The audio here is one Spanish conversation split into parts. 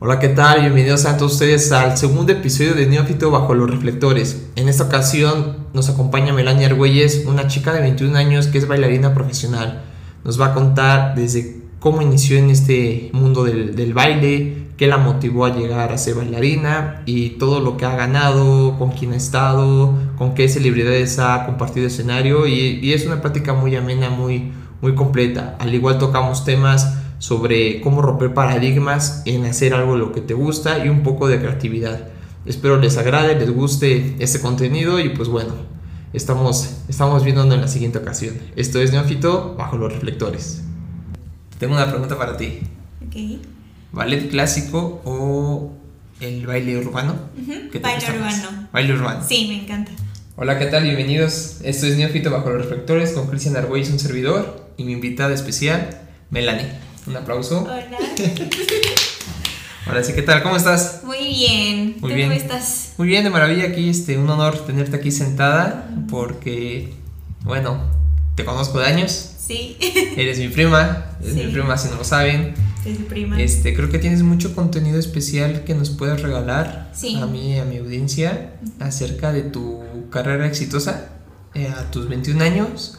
Hola, ¿qué tal? Bienvenidos a todos ustedes al segundo episodio de Neófito Bajo los Reflectores. En esta ocasión nos acompaña Melania Argüelles, una chica de 21 años que es bailarina profesional. Nos va a contar desde cómo inició en este mundo del, baile, qué la motivó a llegar a ser bailarina y todo lo que ha ganado, con quién ha estado, con qué celebridades ha compartido escenario y, y es una práctica muy amena, muy, muy completa. Al igual tocamos temas sobre cómo romper paradigmas en hacer algo lo que te gusta y un poco de creatividad. Espero les agrade, les guste este contenido y pues bueno, estamos, estamos viéndonos en la siguiente ocasión. Esto es Neófito bajo los reflectores. Tengo una pregunta para ti. Ok. ¿Ballet clásico o el baile urbano? Ujú, ¿Qué te Baile gusta más? urbano. Baile urbano. Sí, me encanta. Hola, ¿qué tal? Bienvenidos. Esto es Neófito bajo los reflectores con Cristian Argüelles, un servidor, y mi invitada especial, Melanie. Un aplauso. Hola. Ahora sí, ¿qué tal? ¿Cómo estás? Muy bien. Muy ¿Tú bien. cómo estás? Muy bien, de maravilla aquí, este, un honor tenerte aquí sentada porque, bueno, te conozco de años, Sí. eres mi prima, eres Sí. mi prima si no lo saben. Soy su prima. Este, creo que tienes mucho contenido especial que nos puedes regalar Sí. a mí y a mi audiencia acerca de tu carrera exitosa eh, a tus 21 años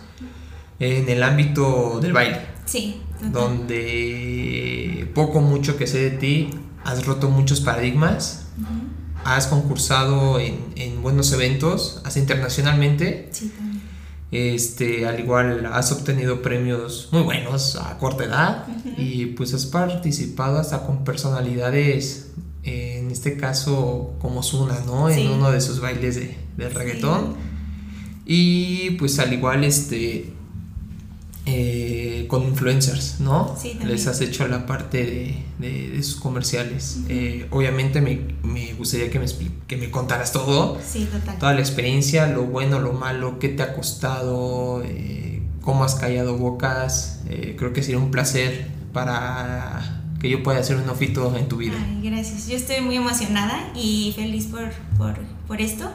en el ámbito del baile, Sí. Donde poco mucho que sé de ti, has roto muchos paradigmas, has concursado en, en buenos eventos, hasta internacionalmente, Sí, también. este, al igual has obtenido premios muy buenos a corta edad y pues has participado hasta con personalidades, en este caso como Zuna, ¿no? En uno de sus bailes de, de reggaetón. Y pues al igual este eh, con influencers, ¿no? Sí, también. Les has hecho la parte de, de- de sus comerciales. Eh, obviamente me, me gustaría que me, que me contaras todo, Sí, total. toda la experiencia, lo bueno, lo malo, qué te ha costado, eh, cómo has callado bocas. Creo que sería un placer para que yo pueda hacer un ofito en tu vida. Ay, gracias. Yo estoy muy emocionada y feliz por, por, por esto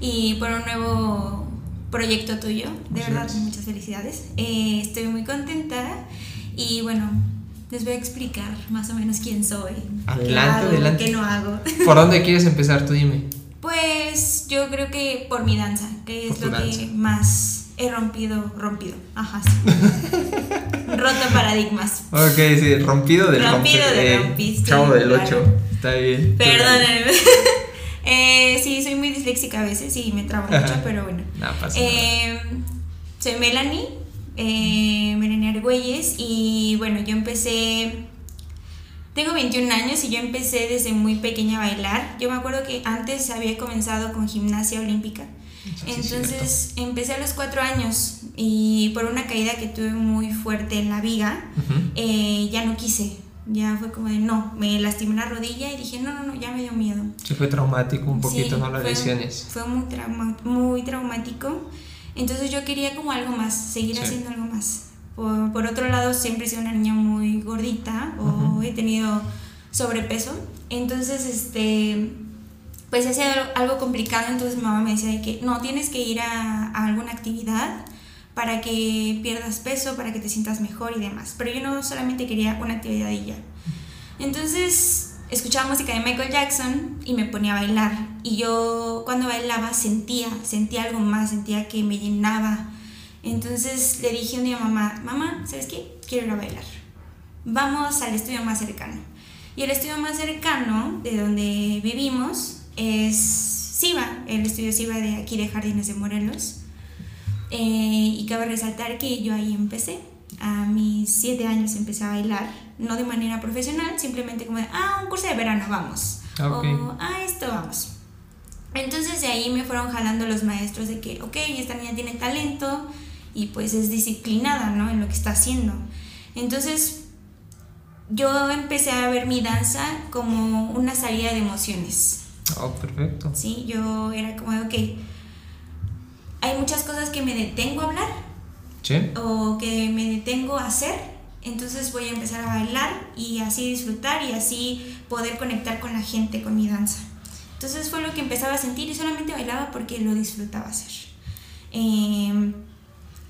y por un nuevo proyecto tuyo. De verdad, muchas felicidades. Eh, estoy muy contenta y bueno, les voy a explicar más o menos quién soy. qué Adelante, hago, adelante. ¿Qué no hago? ¿Por dónde quieres empezar? Tú dime. Pues yo creo que por mi danza, que Por es lo danza. que más he rompido, rompido. Ajá, sí. Roto paradigmas. Ok, sí, rompido del Rompido rompe- del eh, rompiste, Chavo del claro. 8. Está bien. Perdónenme. eh, sí, soy muy disléxica a veces y me trabo mucho, pero bueno. No pasa nada. Eh, soy Melanie, eh, Melanie Argüelles, y bueno, yo empecé. Tengo 21 años y yo empecé desde muy pequeña a bailar. Yo me acuerdo que antes había comenzado con gimnasia olímpica. Eso sí es Entonces empecé a los 4 años y por una caída que tuve muy fuerte en la viga, eh, ya no quise. Ya fue como de no, me lastimé la rodilla y dije no, no, no, ya me dio miedo. Sí, fue traumático un poquito, Sí, ¿no? Las fue- lesiones. Fue muy, trauma- muy traumático. Entonces yo quería como algo más, seguir Sí. haciendo algo más. Por, por otro lado, siempre he sido una niña muy gordita o Ujú. he tenido sobrepeso. Entonces, este, pues hacía algo- algo complicado. Entonces mi mamá me decía de que no, tienes que ir a, a alguna actividad para que pierdas peso, para que te sientas mejor y demás. Pero yo no solamente quería una actividad y. Entonces escuchaba música de Michael Jackson y me ponía a bailar. Y yo cuando bailaba sentía, sentía algo más, sentía que me llenaba. Entonces le dije un día a mamá, mamá, ¿sabes qué? Quiero ir a bailar. Vamos al estudio más cercano. Y el estudio más cercano de donde vivimos es SIVA, el estudio SIVA de aquí de Jardines de Morelos. Eh, y cabe resaltar que yo ahí empecé. A mis siete años empecé a bailar, no de manera profesional, simplemente como de, ah, un curso de verano, vamos. Ah, ok. O, ah, esto, vamos. Entonces de ahí me fueron jalando los maestros de que, ok, esta niña tiene talento y pues es disciplinada, ¿no? En lo que está haciendo. Entonces yo empecé a ver mi danza como una salida de emociones. Oh, perfecto. ¿sí? Yo era como, de, ok, hay muchas cosas que me detengo a hablar Sí. o que me detengo a hacer, entonces voy a empezar a bailar y así disfrutar y así poder conectar con la gente con mi danza. Entonces fue lo que empezaba a sentir y solamente bailaba porque lo disfrutaba hacer. Eh,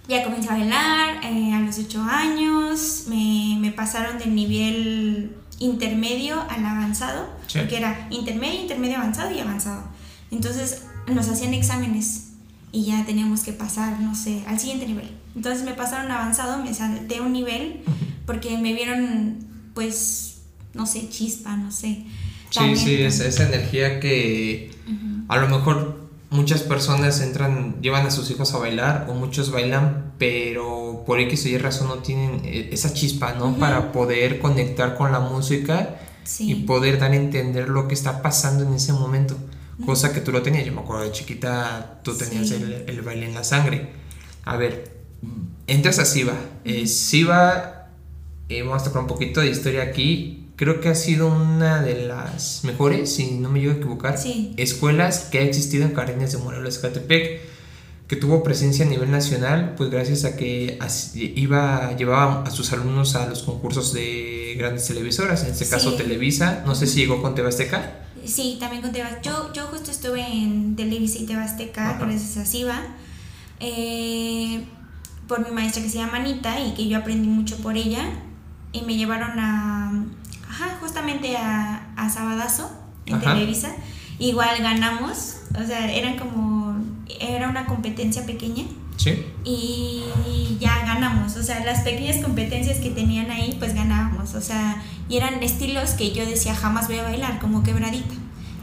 ya comencé a bailar eh, a los 8 años, me, me pasaron del nivel intermedio al avanzado, Sí. porque era intermedio, intermedio avanzado y avanzado. Entonces nos hacían exámenes y ya teníamos que pasar, no sé, al siguiente nivel. Entonces me pasaron avanzado, me salté un nivel porque me vieron, pues, no sé, chispa, no sé. Sí, sí, es esa energía que a lo mejor muchas personas entran, llevan a sus hijos a bailar o muchos bailan, pero por X o Y razón no tienen eh, esa chispa, ¿no? Para poder conectar con la música Sí. y poder dar a entender lo que está pasando en ese momento. Cosa que tú lo tenías, yo me acuerdo de chiquita, tú tenías Sí. el, el baile en la sangre. A ver, entras a Siva. Eh, Siva, eh, vamos a tocar un poquito de historia aquí. Creo que ha sido una de las mejores, si no me llego a equivocar, Sí. escuelas que ha existido en Carenes de Morelos, Catepec, que tuvo presencia a nivel nacional, pues gracias a que iba, llevaba a sus alumnos a los concursos de grandes televisoras, en este caso Sí. Televisa, no sé si llegó con TV Azteca. Sí, también con Tebas. Yo, yo justo estuve en Televisa y Tebasteca, gracias a Siva, eh, por mi maestra que se llama Anita y que yo aprendí mucho por ella. Y me llevaron a, ajá, justamente a, a Sabadazo en Ajá. Televisa. Igual ganamos, o sea, eran como, era una competencia pequeña Sí. y ya ganamos, o sea, las pequeñas competencias que tenían ahí, pues ganábamos, o sea, y eran estilos que yo decía jamás voy a bailar, como quebradita.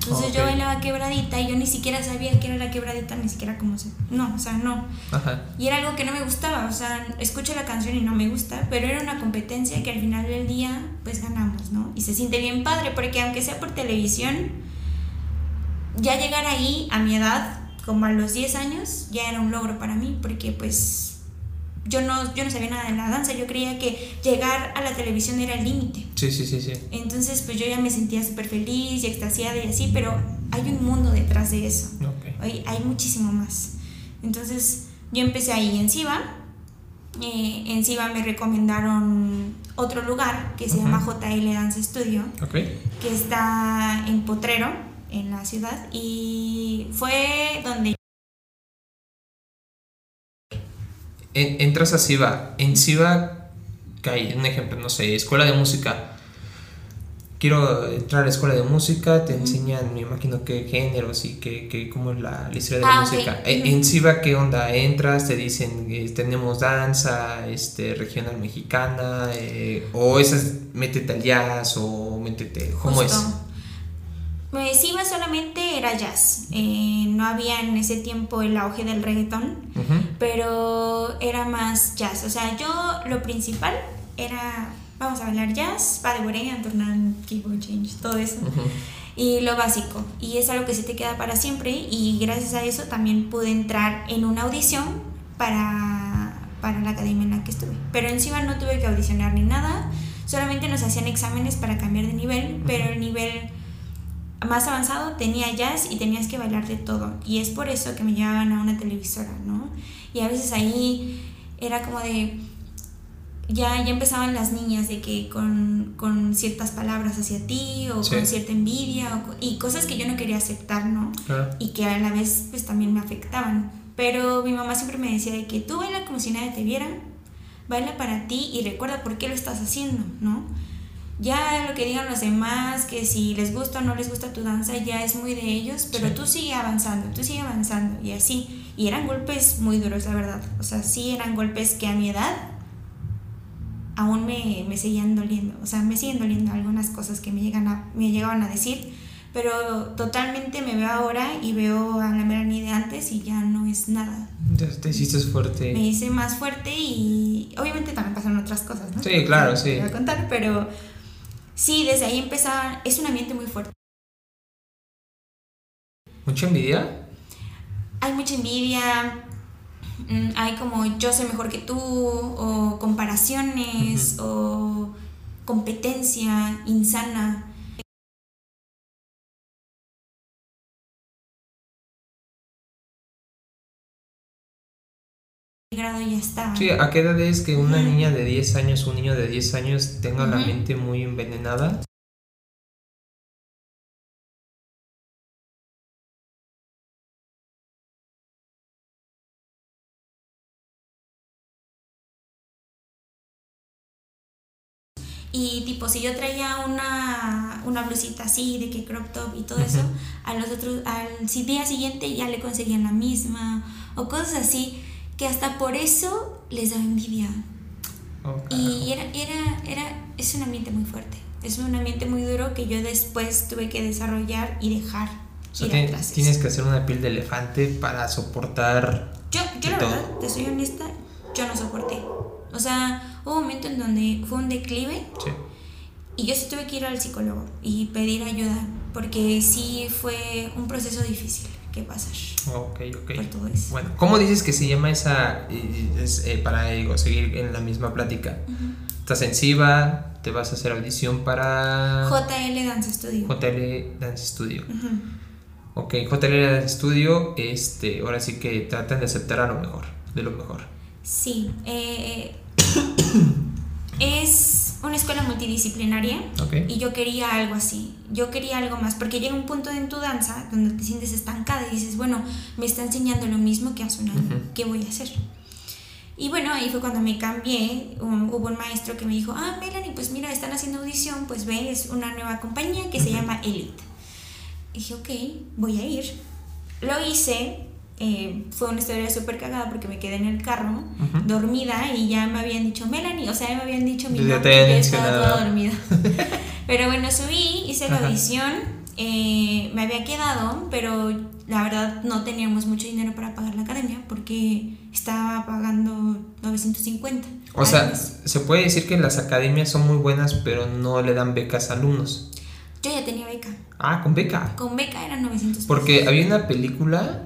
Entonces yo bailaba quebradita y yo ni siquiera sabía qué era la quebradita, ni siquiera cómo se... No, o sea, no. Ajá. Y era algo que no me gustaba, o sea, escucho la canción y no me gusta, pero era una competencia que al final del día, pues ganamos, ¿no? Y se siente bien padre, porque aunque sea por televisión, ya llegar ahí a mi edad, como a los 10 años, ya era un logro para mí, porque pues yo no, yo no sabía nada de la danza, yo creía que llegar a la televisión era el límite. Sí, sí, sí, sí. Entonces, pues yo ya me sentía súper feliz y extasiada y así, pero hay un mundo detrás de eso. Ok. Hay, hay muchísimo más. Entonces, yo empecé ahí en Siva. Eh, en Siva me recomendaron otro lugar que se Ujú. llama JL Dance Studio, Ok. que está en Potrero, en la ciudad, y fue donde En- entras a Siva. En Siva, que hay un ejemplo, no sé, escuela de música. Quiero entrar a la escuela de música, te enseñan, me imagino, qué géneros y qué, qué, cómo es la, la historia de la Ah, música. E-. En Siva, ¿qué onda? Entras, te dicen, eh, tenemos danza, este, regional mexicana, eh, o esas, métete al jazz, o métete, ¿cómo es? Pues Siva solamente era jazz. Eh, no había en ese tiempo el auge del reggaetón. Pero era más jazz. O sea, yo lo principal era, vamos a bailar jazz, pas de bourrée, turnan, keyboard change, todo eso. Y lo básico. Y es algo que se te queda para siempre. Y gracias a eso también pude entrar en una audición para, para la academia en la que estuve. Pero encima no tuve que audicionar ni nada. Solamente nos hacían exámenes para cambiar de nivel, pero el nivel más avanzado tenía jazz y tenías que bailar de todo. Y es por eso que me llevaban a una televisora, ¿no? Y a veces ahí era como de... Ya, ya empezaban las niñas de que con, con ciertas palabras hacia ti o Sí. con cierta envidia o y cosas que yo no quería aceptar, ¿no? Claro. Y que a la vez pues también me afectaban. Pero mi mamá siempre me decía de que tú baila como si nadie te viera, baila para ti y recuerda por qué lo estás haciendo, ¿no? Ya lo que digan los demás, que si les gusta o no les gusta tu danza, ya es muy de ellos, pero Sí. tú sigue avanzando, tú sigue avanzando y así. Y eran golpes muy duros, la verdad. O sea, sí eran golpes que a mi edad aún me, me seguían doliendo. O sea, me siguen doliendo algunas cosas que me, llegan a, me llegaban a decir, pero totalmente me veo ahora y veo a la Melanie de antes y ya no es nada. Ya te hiciste fuerte. Me hice más fuerte y obviamente también pasaron otras cosas, ¿no? Sí, claro, Te sí. voy a contar, pero sí, desde ahí empezaba, es un ambiente muy fuerte. ¿Mucha envidia? Hay mucha envidia, mm, hay como yo soy mejor que tú, o comparaciones, o competencia insana. Grado ya está. Sí, ¿a qué edad es que una niña de 10 años, un niño de 10 años tenga la mente muy envenenada? Y tipo, si yo traía una, una blusita así, de que crop top y todo eso, a los otros, al día siguiente ya le conseguían la misma, o cosas así, que hasta por eso les daba envidia. y era, era, era, es un ambiente muy fuerte, es un ambiente muy duro que yo después tuve que desarrollar y dejar. tienes que hacer una piel de elefante para soportar. Yo, yo la verdad, te soy honesta, yo no soporté. O sea, hubo un momento en donde fue un declive. Y yo sí tuve que ir al psicólogo y pedir ayuda, porque sí fue un proceso difícil que pasar. Ok, ok. Bueno, ¿cómo dices que se llama esa, es, eh, para seguir en la misma plática? ¿Estás en SIVA? ¿Te vas a hacer audición para...? JL Dance Studio. JL Dance Studio. Ok, JL Dance Studio, este, ahora sí que tratan de aceptar a lo mejor, de lo mejor. Sí, eh, es una escuela multidisciplinaria y yo quería algo así, yo quería algo más, porque llega un punto en tu danza donde te sientes estancada y dices, bueno, me está enseñando lo mismo que hace un año, ¿qué voy a hacer? Y bueno, ahí fue cuando me cambié, hubo un maestro que me dijo, ah, Melanie, pues mira, están haciendo audición, pues ve, es una nueva compañía que se llama Elite. Y dije, ok, voy a ir. Lo hice, eh, fue una historia súper cagada porque me quedé en el carro dormida y ya me habían dicho Melanie, o sea, me habían dicho mi nombre y yo estaba toda dormida. pero bueno, subí, hice la audición, eh, me había quedado, pero la verdad no teníamos mucho dinero para pagar la academia porque estaba pagando 950. O sea, se puede decir que las academias son muy buenas, pero no le dan becas a alumnos. Yo ya tenía beca. Ah, con beca. Con beca eran 900 pesos. Porque había una película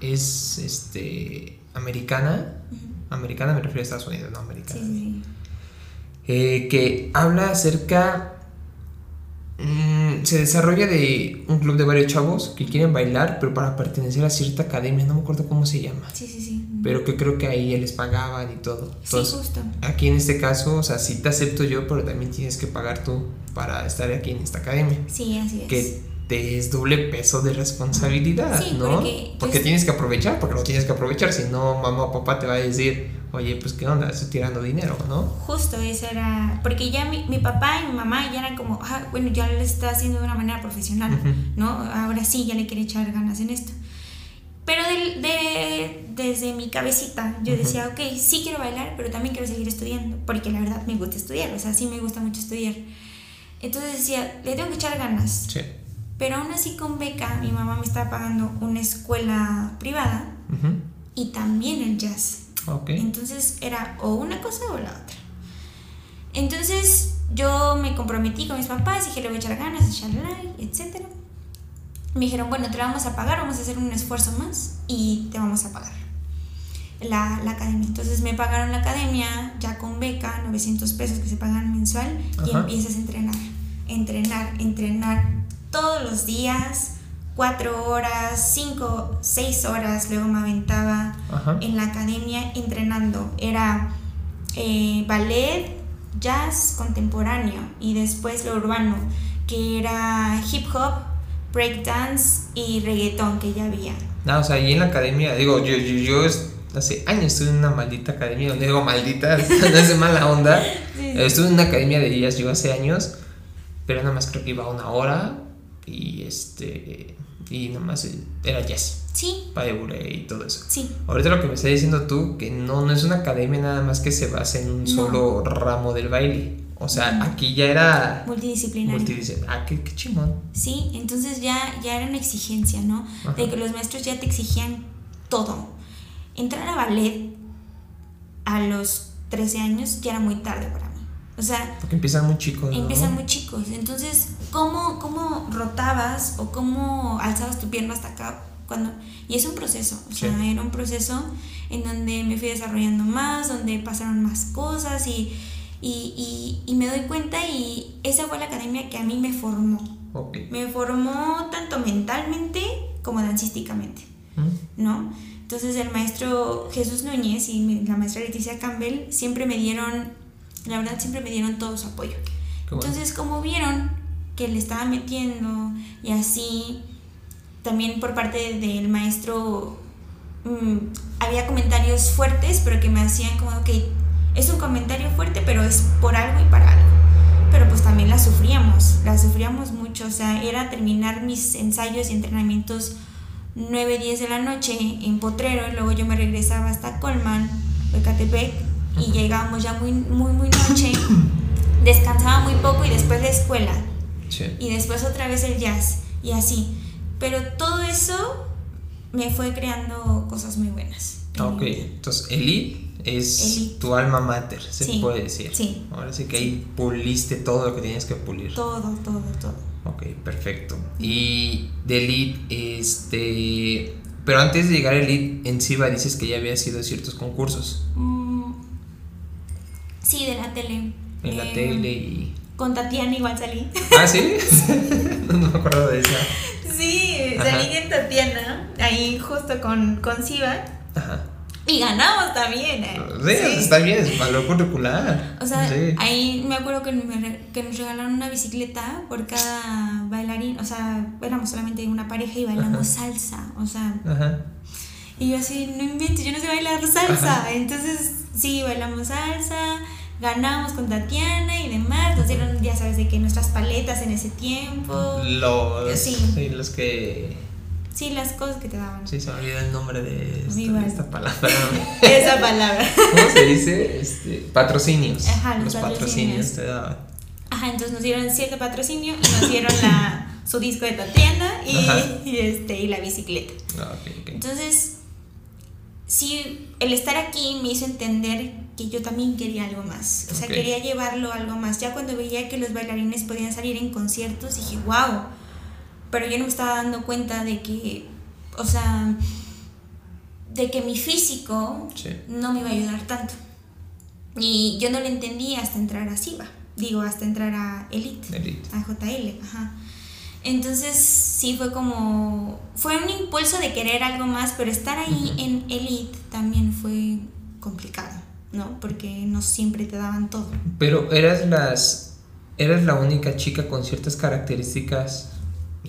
es este americana. Americana me refiero a Estados Unidos, no americana. Eh, que habla acerca. Se desarrolla de un club de varios chavos que quieren bailar, pero para pertenecer a cierta academia, no me acuerdo cómo se llama. Sí, sí, sí. Pero que creo que ahí les pagaban y todo. sí, justo. Aquí en este caso, o sea, sí te acepto yo, pero también tienes que pagar tú para estar aquí en esta academia. Sí, así es te es doble peso de responsabilidad, ¿no? Porque, tienes que aprovechar, porque lo tienes que aprovechar, si no mamá o papá te va a decir, oye, pues qué onda, estoy tirando dinero, ¿no? Justo, eso era, porque ya mi, mi papá y mi mamá ya eran como, ah, bueno, ya lo está haciendo de una manera profesional, ¿no? Ahora sí, ya le quiere echar ganas en esto. Pero de, de, desde mi cabecita yo decía, ok, sí quiero bailar, pero también quiero seguir estudiando, porque la verdad me gusta estudiar, o sea, sí me gusta mucho estudiar. Entonces decía, le tengo que echar ganas. Sí. Pero aún así con beca, mi mamá me estaba pagando una escuela privada y también el jazz. Entonces era o una cosa o la otra. Entonces yo me comprometí con mis papás, dije le voy a echar ganas, etc. Me dijeron, bueno, te la vamos a pagar, vamos a hacer un esfuerzo más y te vamos a pagar la, la academia. Entonces me pagaron la academia ya con beca, 900 pesos que se pagan mensual y empiezas a entrenar, entrenar, entrenar todos los días, cuatro horas, cinco, seis horas, luego me aventaba en la academia entrenando. Era eh, ballet, jazz contemporáneo y después lo urbano, que era hip hop, breakdance y reggaeton que ya había. No, o sea, ahí en la academia, digo, yo, yo, hace años estuve en una maldita academia, donde digo maldita, no es de mala onda. Estuve en una academia de jazz yo hace años, pero nada más creo que iba una hora y este y nomás era jazz. Sí. Paebure y todo eso. Sí. Ahorita lo que me estás diciendo tú, que no, no es una academia nada más que se basa en un solo ramo del baile. O sea, aquí ya era... Multidisciplinario. Ah, qué, chingón. Sí, entonces ya, ya era una exigencia, ¿no? De que los maestros ya te exigían todo. Entrar a ballet a los 13 años ya era muy tarde para mí. O sea... Porque empiezan muy chicos. Empiezan muy chicos. Entonces, ¿cómo, ¿cómo rotabas o cómo alzabas tu pierna hasta acá? Cuando, y es un proceso, o sea, era un proceso en donde me fui desarrollando más, donde pasaron más cosas y, y, y, me doy cuenta y esa fue la academia que a mí me formó. Me formó tanto mentalmente como dancísticamente, ¿no? Entonces el maestro Jesús Núñez y la maestra Leticia Campbell siempre me dieron la verdad siempre me dieron todo su apoyo. Entonces, como vieron que le estaba metiendo y así, también por parte del maestro mm, había comentarios fuertes, pero que me hacían como, ok, es un comentario fuerte, pero es por algo y para algo. Pero pues también la sufríamos, la sufríamos mucho, o sea, era terminar mis ensayos y entrenamientos 9, 10 de la noche en Potrero, y luego yo me regresaba hasta Colman, Ecatepec, y llegábamos ya muy, muy, muy noche, descansaba muy poco y después la escuela, y después otra vez el jazz, y así. Pero todo eso me fue creando cosas muy buenas. Ok, entonces Elite es tu alma mater, se puede decir. Sí. Ahora sí que ahí puliste todo lo que tenías que pulir. Todo, todo, todo. Ok, perfecto. Y de Elite, este... Pero antes de llegar a Elite, en Siva dices que ya había sido ciertos concursos. Mm, sí, de la tele. En la tele y... Con Tatiana igual salí. ¿Ah, sí? no me acuerdo de esa. Sí, salí en Tatiana, ahí justo con, con Siva. Ajá. Y ganamos también, ¿eh? Sí, está bien, es valor curricular. O sea, ahí me acuerdo que, que nos regalaron una bicicleta por cada bailarín. O sea, éramos solamente una pareja y bailamos salsa. O sea. Ajá. Y yo así, no inventes, yo no sé bailar salsa. Entonces, sí, bailamos salsa, ganamos con Tatiana y demás. Nos dieron, ya sabes, de que nuestras paletas en ese tiempo. Los, sí los que Sí, las cosas que te daban. Sí, se me olvidó el nombre de esta, palabra. Esa palabra. ¿Cómo se dice? Este, patrocinios. Ajá, los, patrocinios. te daban. Ajá, entonces nos dieron cierto patrocinio y nos dieron la, su disco de Tatiana y, y, este, y la bicicleta. Ah, okay, okay. Entonces, sí, el estar aquí me hizo entender que yo también quería algo más. O sea, quería llevarlo algo más. Ya cuando veía que los bailarines podían salir en conciertos, dije, wow pero yo no me estaba dando cuenta de que, o sea, de que mi físico no me iba a ayudar tanto. Y yo no lo entendí hasta entrar a SIVA, digo, hasta entrar a Elite, a JL, ajá. Entonces sí fue como, fue un impulso de querer algo más, pero estar ahí en Elite también fue complicado, ¿no? Porque no siempre te daban todo. Pero eras las, eras la única chica con ciertas características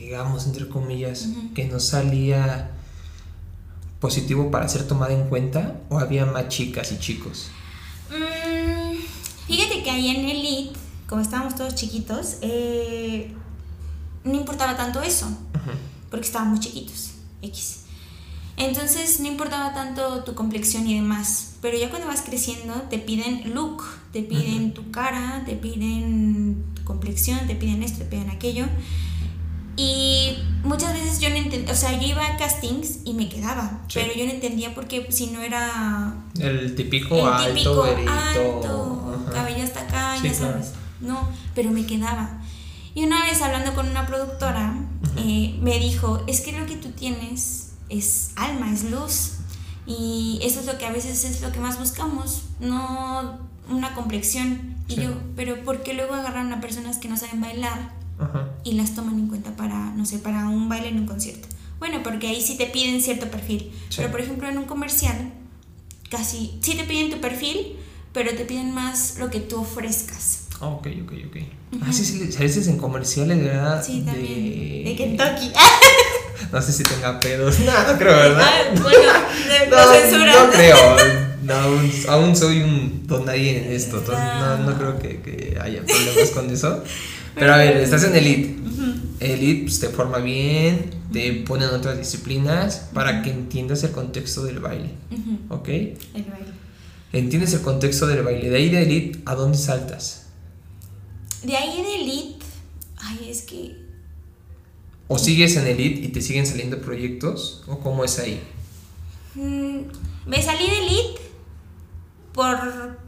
digamos, entre comillas, que no salía positivo para ser tomada en cuenta o había más chicas y chicos? Mm, fíjate que ahí en Elite, como estábamos todos chiquitos, eh, no importaba tanto eso, porque estábamos chiquitos, X. Entonces no importaba tanto tu complexión y demás, pero ya cuando vas creciendo te piden look, te piden tu cara, te piden tu complexión, te piden esto, te piden aquello. Y muchas veces yo no entendía, o sea, yo iba a castings y me quedaba, pero yo no entendía por qué si no era... El típico el típico alto, cabello hasta acá, ya sabes. No, pero me quedaba. Y una vez hablando con una productora, eh, me dijo, es que lo que tú tienes es alma, es luz. Y eso es lo que a veces es lo que más buscamos, no una complexión. Y yo, pero ¿por qué luego agarran a personas que no saben bailar? y las toman en cuenta para, no sé, para un baile en un concierto. Bueno, porque ahí sí te piden cierto perfil. Pero por ejemplo en un comercial, casi sí te piden tu perfil, pero te piden más lo que tú ofrezcas. Ah, ok, ok, ok. Ah, sí, a veces en comerciales, ¿verdad? Sí, también. De, Kentucky. no sé si tenga pedos. No, no creo, ¿verdad? Ah, bueno, no, no, no creo. aún, aún, soy un don en esto. no, no creo que, que haya problemas con eso. Pero a ver, estás en Elite. Elite pues, te forma bien, te pone en otras disciplinas para que entiendas el contexto del baile. ¿Ok? El baile. Entiendes el contexto del baile. De ahí de Elite, ¿a dónde saltas? De ahí de Elite, ay, es que. ¿O sigues en Elite y te siguen saliendo proyectos? ¿O cómo es ahí? Mm, me salí de Elite por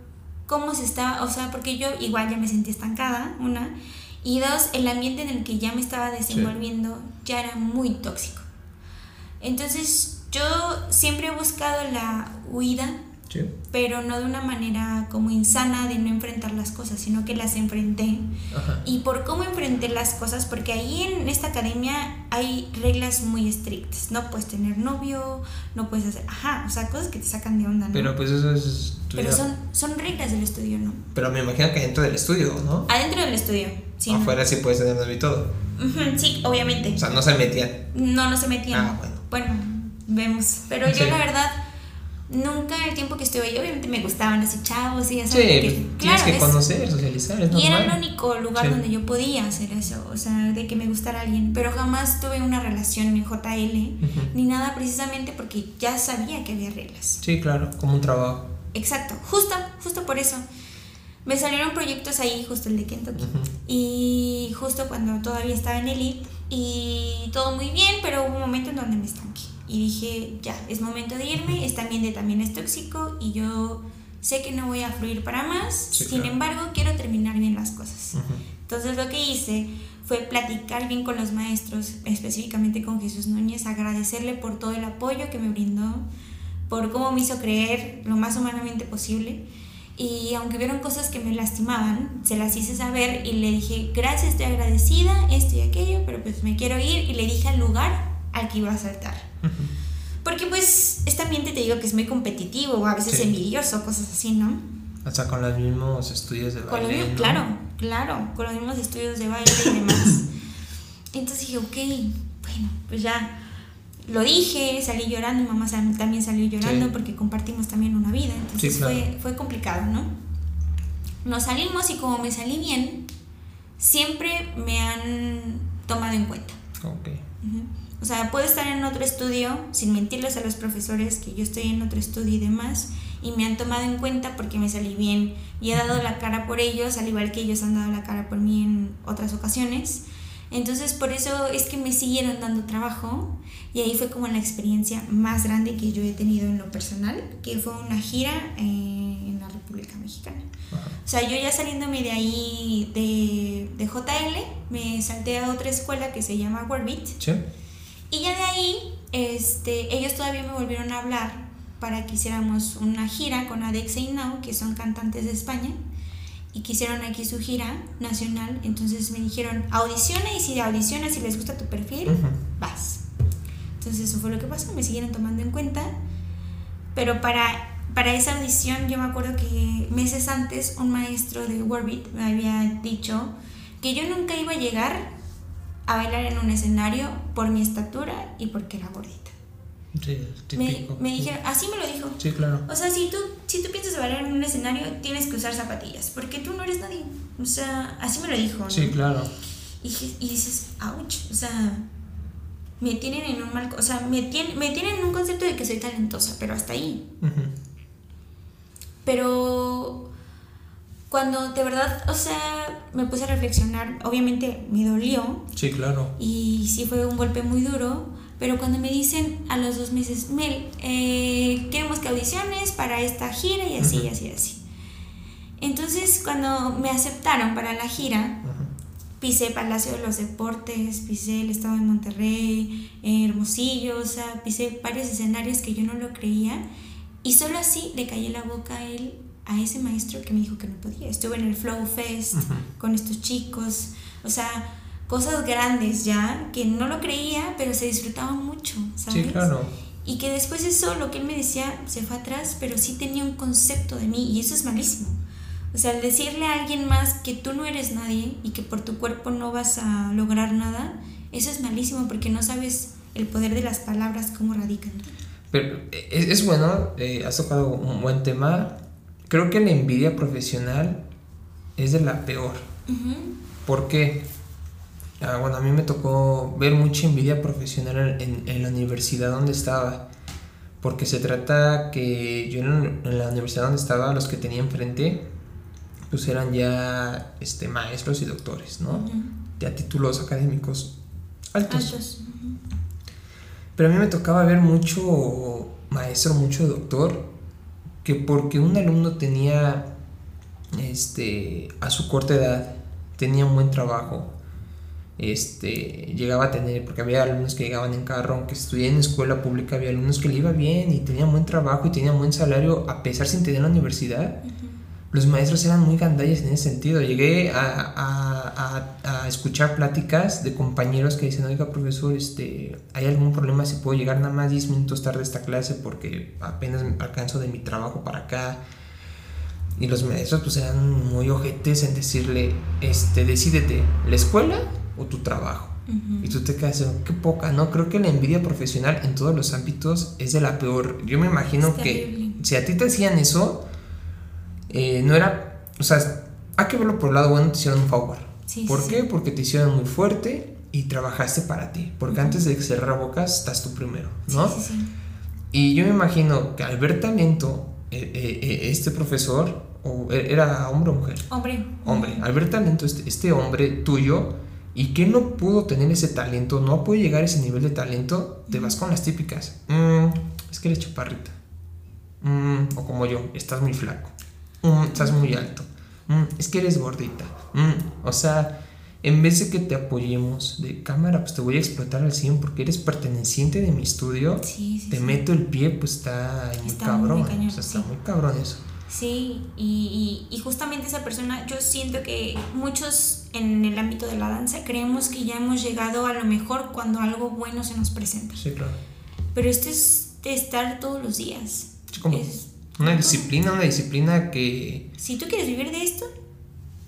cómo se estaba, o sea, porque yo igual ya me sentí estancada, una. Y dos, el ambiente en el que ya me estaba desenvolviendo ya era muy tóxico. Entonces yo siempre he buscado la huida pero no de una manera como insana de no enfrentar las cosas, sino que las enfrenté. Y por cómo enfrenté las cosas, porque ahí en esta academia hay reglas muy estrictas. No puedes tener novio, no puedes hacer, ajá, o sea, cosas que te sacan de onda, ¿no? Pero pues eso es... Pero son, son reglas del estudio, ¿no? Pero me imagino que dentro del estudio, ¿no? Adentro del estudio, sí. Afuera sí puedes tener novio y todo. sí, obviamente. O sea, no se metían. No, no se metían. Ah, bueno. Bueno, vemos. Pero yo la verdad nunca en el tiempo que estuve ahí, obviamente me gustaban así chavos y eso. Sí, pues, tienes que conocer, socializar, es Y era el único lugar donde yo podía hacer eso, o sea, de que me gustara alguien. Pero jamás tuve una relación en JL, ni nada precisamente porque ya sabía que había reglas. Sí, claro, como un trabajo. Exacto, justo, justo por eso. Me salieron proyectos ahí, justo el de Kentucky. Y justo cuando todavía estaba en Elite, y todo muy bien, pero hubo un momento en donde me estanqué y dije, ya, es momento de irme, este ambiente también es tóxico y yo sé que no voy a fluir para más, sin embargo quiero terminar bien las cosas. Entonces lo que hice fue platicar bien con los maestros, específicamente con Jesús Núñez, agradecerle por todo el apoyo que me brindó, por cómo me hizo creer lo más humanamente posible. Y aunque vieron cosas que me lastimaban, se las hice saber y le dije, gracias, estoy agradecida, esto y aquello, pero pues me quiero ir y le dije al lugar al que iba a saltar. Porque pues este ambiente te digo que es muy competitivo, a veces envidioso, cosas así, ¿no? Hasta con los mismos estudios de baile. Claro, claro, con los mismos estudios de baile y demás. Entonces dije, ok, bueno, pues ya lo dije, salí llorando, mi mamá también salió llorando porque compartimos también una vida, entonces fue, fue complicado, ¿no? Nos salimos y como me salí bien, siempre me han tomado en cuenta. Ok. O sea, puedo estar en otro estudio, sin mentirles a los profesores que yo estoy en otro estudio y demás, y me han tomado en cuenta porque me salí bien y he dado la cara por ellos, al igual que ellos han dado la cara por mí en otras ocasiones. Entonces, por eso es que me siguieron dando trabajo y ahí fue como la experiencia más grande que yo he tenido en lo personal, que fue una gira eh, en la República Mexicana. O sea, yo ya saliéndome de ahí de, de JL, me salté a otra escuela que se llama Warbit. Sí y ya de ahí, este, ellos todavía me volvieron a hablar para que hiciéramos una gira con Adexa y Now, que son cantantes de España, y que hicieron aquí su gira nacional. Entonces me dijeron, audiciona y si audicionas y les gusta tu perfil, vas. Entonces eso fue lo que pasó, me siguieron tomando en cuenta. Pero para, para esa audición yo me acuerdo que meses antes un maestro de Warbit me había dicho que yo nunca iba a llegar a bailar en un escenario por mi estatura y porque era gordita. Sí, típico. Me, dijeron, así me lo dijo. Sí, claro. O sea, si tú, si tú piensas bailar en un escenario, tienes que usar zapatillas, porque tú no eres nadie. O sea, así me lo dijo. Sí, claro. Y, y, dices, ouch, o sea, me tienen en un mal... O sea, me, tienen, me tienen en un concepto de que soy talentosa, pero hasta ahí. Pero cuando de verdad, o sea, me puse a reflexionar, obviamente me dolió. Sí, claro. Y sí fue un golpe muy duro, pero cuando me dicen a los dos meses, Mel, eh, queremos que audiciones para esta gira y así, y así, así. Entonces, cuando me aceptaron para la gira, pisé Palacio de los Deportes, pisé el estado de Monterrey, Hermosillo, o sea, pisé varios escenarios que yo no lo creía. Y solo así le cayó la boca a él a ese maestro que me dijo que no podía. Estuve en el Flow Fest con estos chicos, o sea, cosas grandes ya, que no lo creía, pero se disfrutaba mucho, ¿sabes? Sí, claro. Y que después eso, lo que él me decía, se fue atrás, pero sí tenía un concepto de mí, y eso es malísimo. O sea, al decirle a alguien más que tú no eres nadie y que por tu cuerpo no vas a lograr nada, eso es malísimo porque no sabes el poder de las palabras, cómo radican. Pero eh, es, bueno, eh, has tocado un buen tema Creo que la envidia profesional es de la peor. ¿Por qué? Ah, bueno, a mí me tocó ver mucha envidia profesional en, la universidad donde estaba. Porque se trata que yo en, la universidad donde estaba, los que tenía enfrente, pues eran ya este, maestros y doctores, ¿no? Ya títulos académicos altos. Pero a mí me tocaba ver mucho maestro, mucho doctor, que porque un alumno tenía este a su corta edad tenía un buen trabajo este llegaba a tener porque había alumnos que llegaban en carro aunque estudiaban en escuela pública había alumnos que le iba bien y tenían buen trabajo y tenían buen salario a pesar sin tener la universidad los maestros eran muy gandallas en ese sentido llegué a a, escuchar pláticas de compañeros que dicen, oiga profesor, este, ¿hay algún problema si puedo llegar nada más 10 minutos tarde a esta clase porque apenas me alcanzo de mi trabajo para acá? Y los maestros pues eran muy ojetes en decirle, este, decídete, ¿la escuela o tu trabajo? Y tú te quedas, qué poca, ¿no? Creo que la envidia profesional en todos los ámbitos es de la peor. Yo me imagino que si a ti te hacían eso, eh, no era, o sea, hay que verlo por el lado bueno, te hicieron un favor. Sí, ¿Por sí, qué? Porque te hicieron muy fuerte y trabajaste para ti. Porque antes de cerrar bocas, estás tú primero, ¿no? Sí. Y yo me imagino que al ver talento, eh, eh, este profesor, o era hombre o mujer, Hombre. hombre, al ver talento, este, este hombre tuyo, y que no pudo tener ese talento, no puede llegar a ese nivel de talento, te vas con las típicas. Mm, es que eres chaparrita. Mm, o como yo, estás muy flaco. Mm, estás muy alto. Mm, es que eres gordita. Mm, o sea, en vez de que te apoyemos de cámara, pues te voy a explotar al 100 porque eres perteneciente de mi estudio. Sí, sí, te sí. meto el pie, pues está muy Está cabrón. muy cañón, o sea, está muy cabrón eso. Sí, y, y- y justamente esa persona, yo siento que muchos en el ámbito de la danza creemos que ya hemos llegado a lo mejor cuando algo bueno se nos presenta. Sí, claro. Pero esto es de estar todos los días. Como Es- una disciplina, una disciplina que. si tú quieres vivir de esto,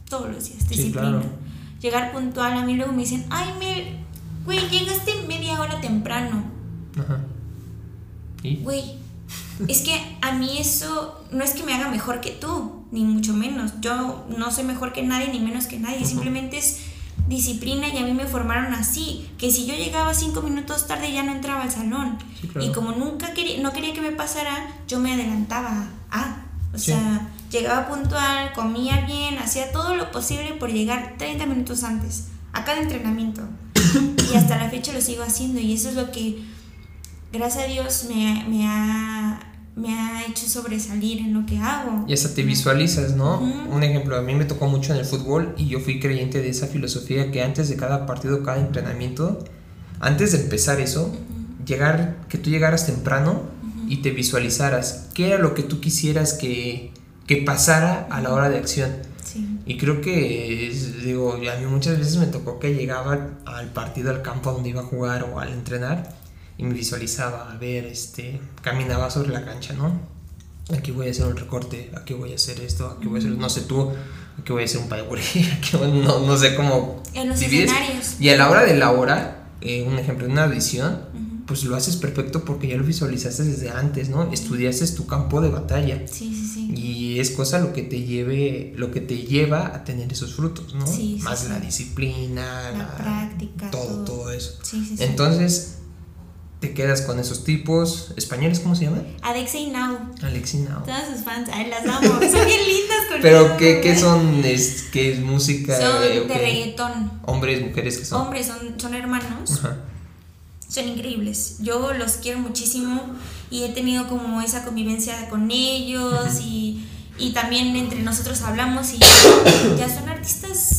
todos los días, Sí, disciplina. claro. Llegar puntual, a mí luego me dicen, ay, Mel, güey, llegaste media hora temprano. Ajá. ¿Y? Güey, es que a mí eso no es que me haga mejor que tú, ni mucho menos. Yo no soy mejor que nadie, ni menos que nadie. Simplemente es disciplina y a mí me formaron así. Que si yo llegaba cinco minutos tarde ya no entraba al salón. Sí, claro. Y como nunca quería, no quería que me pasara, yo me adelantaba. Ah, o Sí. sea, llegaba puntual, comía bien, hacía todo lo posible por llegar 30 minutos antes a cada entrenamiento. y hasta la fecha lo sigo haciendo y eso es lo que, gracias a Dios, me, me ha, me ha hecho sobresalir en lo que hago. Y hasta te visualizas, ¿no? Ujú. Un ejemplo, a mí me tocó mucho en el fútbol y yo fui creyente de esa filosofía que antes de cada partido, cada entrenamiento, antes de empezar eso, Ujú, llegar, que tú llegaras temprano ujú. y te visualizaras qué era lo que tú quisieras que, que pasara a la hora de acción. Sí. Y creo que, es- digo, a mí muchas veces me tocó que llegaba al partido, al campo donde iba a jugar o al entrenar y me visualizaba, a ver, este, caminaba sobre la cancha, ¿no? Aquí voy a hacer un recorte, aquí voy a hacer esto, aquí voy a hacer, no sé tú, aquí voy a hacer un padre, aquí no, no sé cómo En los divides. escenarios. Y a la hora de la hora, eh, un ejemplo, una audición, Ujú. pues lo haces perfecto porque ya lo visualizaste desde antes, ¿no? Estudiaste tu campo de batalla. Sí, sí, sí. Y es cosa lo que te lleve, lo que te lleva a tener esos frutos, ¿no? Sí, Más sí. la disciplina, La práctica, todo, todo. todo eso. Sí, sí, sí. Entonces, te quedas con esos tipos españoles, ¿cómo se llaman? Adexa y Now. Alexina. Todas sus fans, ay, las amo. Son bien lindas conmigo. Pero ¿qué, qué son? Es, ¿Qué es música? Son Eh, de ¿qué? reggaetón. Hombres, mujeres que son. Hombres, son, son hermanos. Ajá. Son increíbles. Yo los quiero muchísimo y he tenido como esa convivencia con ellos y, y también entre nosotros hablamos y ya son artistas.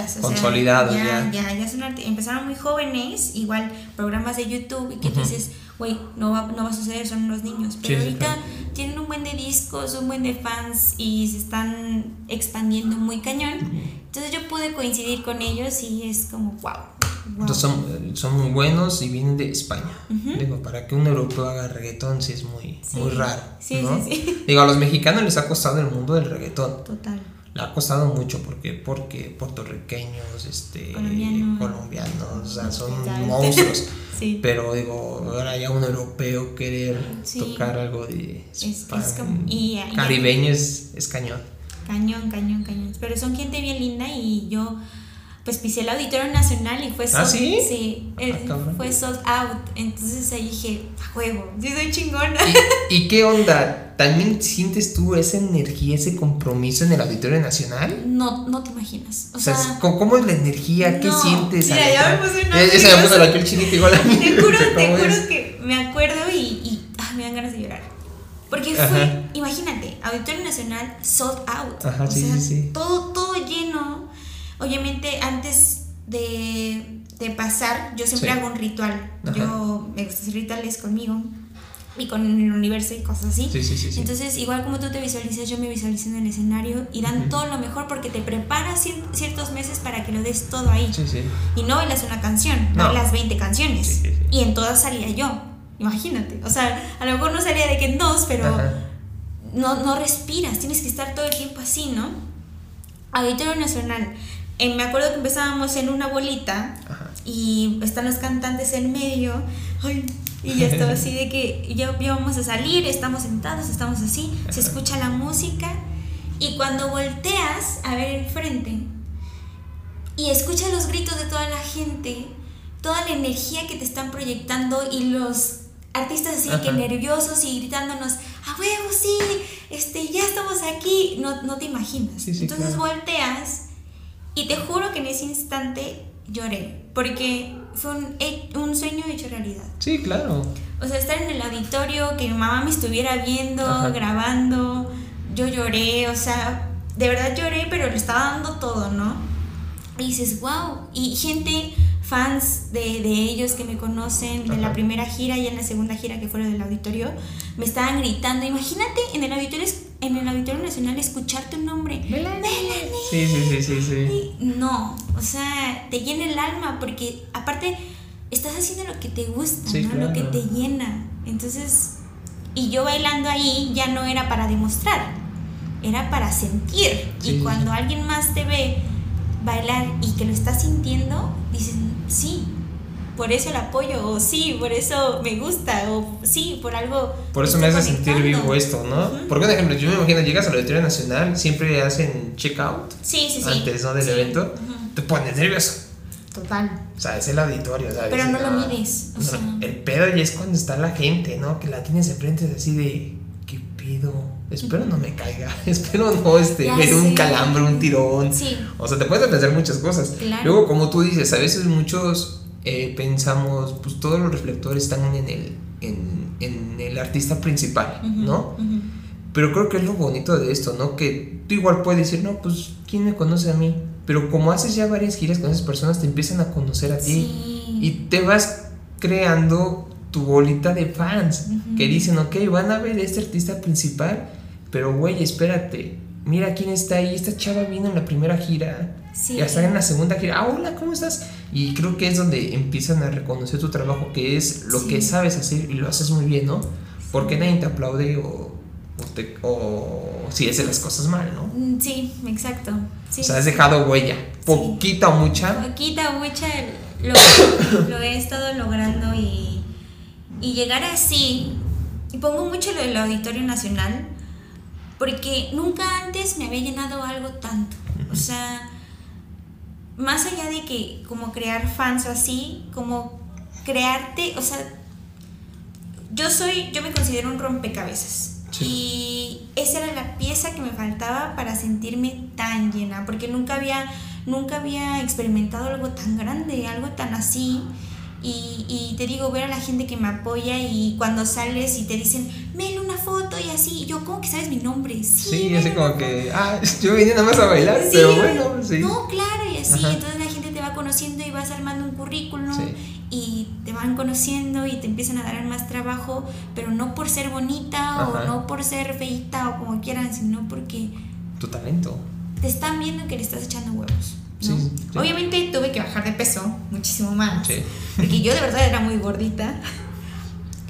Artistas, o sea, Consolidados ya. ya. Ya, ya son empezaron muy jóvenes, igual programas de YouTube y que tú Ujú. dices, güey, no va, no va a suceder, son unos niños. Sí, Pero sí, ahorita claro. tienen un buen de discos, un buen de fans y se están expandiendo muy cañón. Entonces yo pude coincidir con ellos y es como, wow. wow. Entonces son, son muy buenos y vienen de España. Ujú. Digo, para que un europeo haga reggaetón sí es muy, Sí. muy raro. Sí, ¿no? sí, sí. Digo, a los mexicanos les ha costado el mundo del reggaetón. Total. Le ha costado mucho porque, porque puertorriqueños, este, Colombianos. colombianos, o sea, son monstruos. Sí. Pero digo, ahora ya un europeo querer Sí. tocar algo de Es- es span- como- y- y- caribeño es, es cañón. Cañón, cañón, cañón. Pero son gente bien linda y yo pues pisé el Auditorio Nacional y fue ¿Ah, sold, sí? sí, el- Ah, cabrón. fue sold out. Entonces ahí dije, a juego, sí soy chingona. ¿Y, y qué onda? ¿También sientes tú esa energía, ese compromiso en el Auditorio Nacional? No, no te imaginas. O O sea, sea, ¿cómo, es la energía? ¿Qué No, sientes? mira, ya me puse una Eh, Esa me puso la piel chinita igual a mí. te juro, te ¿Cómo juro es? que me acuerdo y, y ah, me dan ganas de llorar. Porque fue, Ajá. imagínate, Auditorio Nacional sold out. Ajá, o sí, sea, sí, sí. Todo, todo lleno. Obviamente, antes de, de pasar, yo siempre Sí. hago un ritual. Ajá. Yo me gusta hacer rituales conmigo y con el universo y cosas así. Sí, sí. Entonces, igual como tú te visualizas, yo me visualizo en el escenario y dan todo lo mejor porque te preparas cier- ciertos meses para que lo des todo ahí. sí, sí. Y no bailas una canción, No. bailas 20 canciones. Sí, sí, sí. Y en todas salía yo. Imagínate. O sea, a lo mejor no salía de que en dos, pero Ajá. no, no respiras. Tienes que estar todo el tiempo así, ¿no? Auditorio Nacional. Eh, me acuerdo que empezábamos en una bolita Ajá. y están los cantantes en medio. Ay, y ya estaba así de que ya, ya vamos a salir, estamos sentados, estamos así, se escucha la música y cuando volteas a ver enfrente y escuchas los gritos de toda la gente, toda la energía que te están proyectando y los artistas así de que nerviosos y gritándonos, a huevo, sí, este, ya estamos aquí, no, no te imaginas. Entonces volteas y te juro que en ese instante lloré, porque fue un, un, sueño hecho realidad. Sí, claro. O sea, estar en el auditorio, que mi mamá me estuviera viendo, grabando, yo lloré, o sea, de verdad lloré, pero le estaba dando todo, ¿no? Y dices, wow, y gente fans de, de, ellos que me conocen de la primera gira y en la segunda gira que fue del auditorio, me estaban gritando. Imagínate en el auditorio, en el auditorio nacional escuchar tu nombre. Melanie. Sí, sí, sí, sí, No, o sea, te llena el alma porque aparte estás haciendo lo que te gusta, ¿no? Lo que te llena. Entonces, y yo bailando ahí ya no era para demostrar, era para sentir. y cuando alguien más te ve bailar y que lo estás sintiendo, dices, sí, por eso el apoyo, o sí, por eso me gusta, o sí, por algo. Por eso me hace sentir vivo esto, ¿no? Porque, por ejemplo, yo me imagino, llegas al Auditorio Nacional, siempre hacen check-out. Sí, sí, sí. Antes, ¿no? Del evento. Te pones nervioso. Total. O sea, es el auditorio, ¿sabes? Pero no lo mides. O sea. El pedo ya es cuando está la gente, ¿no? Que la tienes enfrente así de, ¿qué pedo? Espero no me caiga, espero no este, ver un calambre, un tirón. Sí. O sea, te puedes pensar muchas cosas. Claro. Luego, como tú dices, a veces muchos eh, pensamos, pues todos los reflectores están en el, en, en el artista principal, ¿no? Pero creo que es lo bonito de esto, ¿no? Que tú igual puedes decir, no, pues, ¿quién me conoce a mí? Pero como haces ya varias giras con esas personas, te empiezan a conocer a ti y te vas creando tu bolita de fans que dicen, ok, van a ver este artista principal, pero güey, espérate, mira quién está ahí, esta chava vino en la primera gira, sí. ya está en la segunda gira, ah, hola, ¿cómo estás? Y creo que es donde empiezan a reconocer tu trabajo, que es lo que sabes hacer y lo haces muy bien, ¿no? Porque nadie te aplaude o, o, si haces las cosas mal, ¿no? Mm, sí, exacto. o sea, has dejado huella, poquita o mucha. Poquita o mucha, lo, lo he estado logrando y, y llegar así, y pongo mucho lo del Auditorio Nacional, porque nunca antes me había llenado algo tanto. O sea, más allá de que como crear fans o así, como crearte, o sea, yo soy, yo me considero un rompecabezas. Y esa era la pieza que me faltaba para sentirme tan llena, porque nunca había, nunca había experimentado algo tan grande, algo tan así. Y, y, te digo, ver a la gente que me apoya y cuando sales y te dicen, ven una foto y así, yo, ¿cómo que sabes mi nombre? Sí, así como que, ah, yo vine nada más a bailar, pero bueno, sí. No, claro, y así, entonces la gente te va conociendo y vas armando un currículum y te van conociendo y te empiezan a dar más trabajo, pero no por ser bonita o no por ser feita o como quieran, sino porque... Tu talento. Te están viendo que le estás echando huevos. Obviamente tuve que bajar de peso muchísimo más. Porque yo de verdad era muy gordita.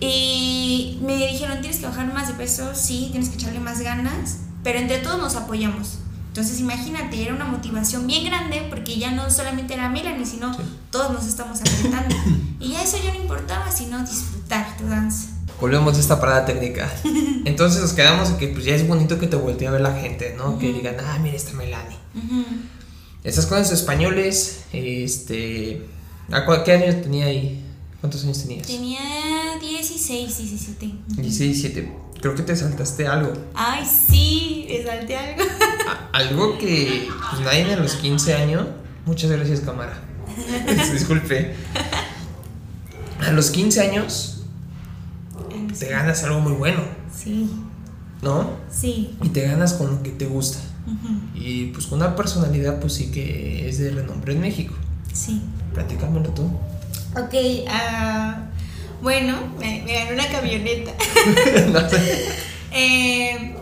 Y me dijeron, tienes que bajar más de peso, sí, tienes que echarle más ganas, pero entre todos nos apoyamos. Entonces imagínate, era una motivación bien grande porque ya no solamente era Melanie, sino todos nos estamos apretando. y ya eso ya no importaba, sino disfrutar tu danza. Volvemos a esta parada técnica. Entonces nos quedamos en que pues ya es bonito que te voltee a ver la gente, ¿no? Que digan, ah, mira esta Melanie. Estas cosas españoles, este... ¿A qué años tenía ahí? ¿Cuántos años tenías? Tenía 16, 17. 16, 17. Creo que te saltaste algo. Ay, sí, me salté algo. algo que pues, nadie a los 15 años. Muchas gracias, cámara. Disculpe. A los 15 años te ganas algo muy bueno. Sí. ¿No? Sí. Y te ganas con lo que te gusta. Y pues con una personalidad, pues sí que es de renombre en México. Sí. Platícamelo tú. Ok, uh, bueno, me, me, gané una camioneta. eh,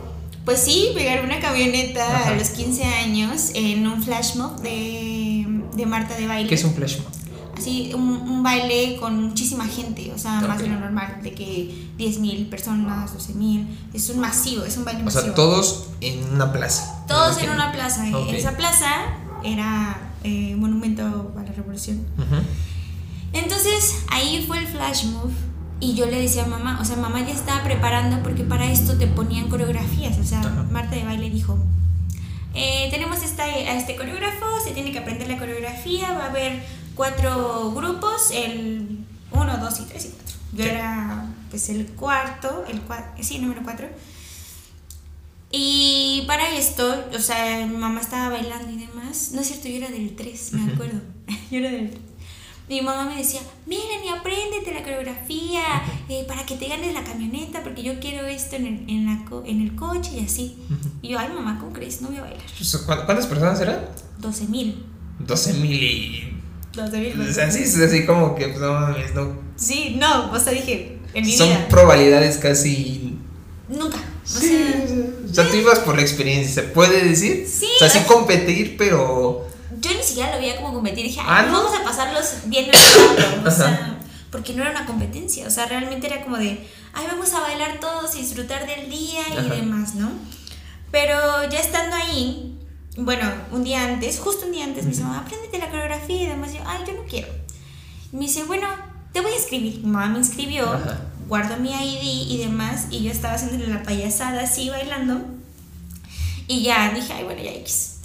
pues sí, me gané una camioneta a los 15 años en un flash mob de, de Marta de baile. ¿Qué es un flash mob? Así, un, un, baile con muchísima gente, o sea, más de lo normal, de que 10.000 personas, 12.000, es un masivo, es un baile masivo. O sea, todos en una plaza. Todos en una plaza, esa plaza era eh, monumento a la revolución. Entonces ahí fue el flash move y yo le decía a mamá, o sea, mamá ya estaba preparando porque para esto te ponían coreografías, o sea, Marta de baile dijo, eh, tenemos esta, a este coreógrafo, se tiene que aprender la coreografía, va a haber cuatro grupos, el 1, 2 y 3 y 4. Yo era pues el cuarto, el cuatro, sí, número 4. Y para esto, o sea, mi mamá estaba bailando y demás. No es cierto, yo era del 3, me acuerdo. yo era del 3. Mi mamá me decía, miren y apréndete la coreografía eh, para que te ganes la camioneta porque yo quiero esto en el, en la en el coche y así. Y yo, ay mamá, ¿cómo crees? No voy a bailar. Pues, ¿Cuántas personas eran? 12 mil. 12 mil y... 12 mil. O sea, sí, es así como que, pues, no no. Sí, no, o sea, dije, en mi Son probabilidades casi... Nunca. O sí, sea, o sea, tú ibas por la experiencia, ¿se puede decir? Sí. O sea, sí competir, pero yo ni siquiera lo veía como competir. Dije, ah, vamos a pasarlos bien o sea, porque no era una competencia. O sea, realmente era como de, ay, vamos a bailar todos y disfrutar del día y demás, ¿no? Pero ya estando ahí, bueno, un día antes, justo un día antes, me dice, apréndete la coreografía y demás. Yo, ay, yo no quiero. Me dice, bueno, te voy a escribir. Mi mamá me inscribió, guardo mi ID y demás. Y yo estaba haciéndole la payasada así, bailando. Y ya dije, ay, bueno, ya X.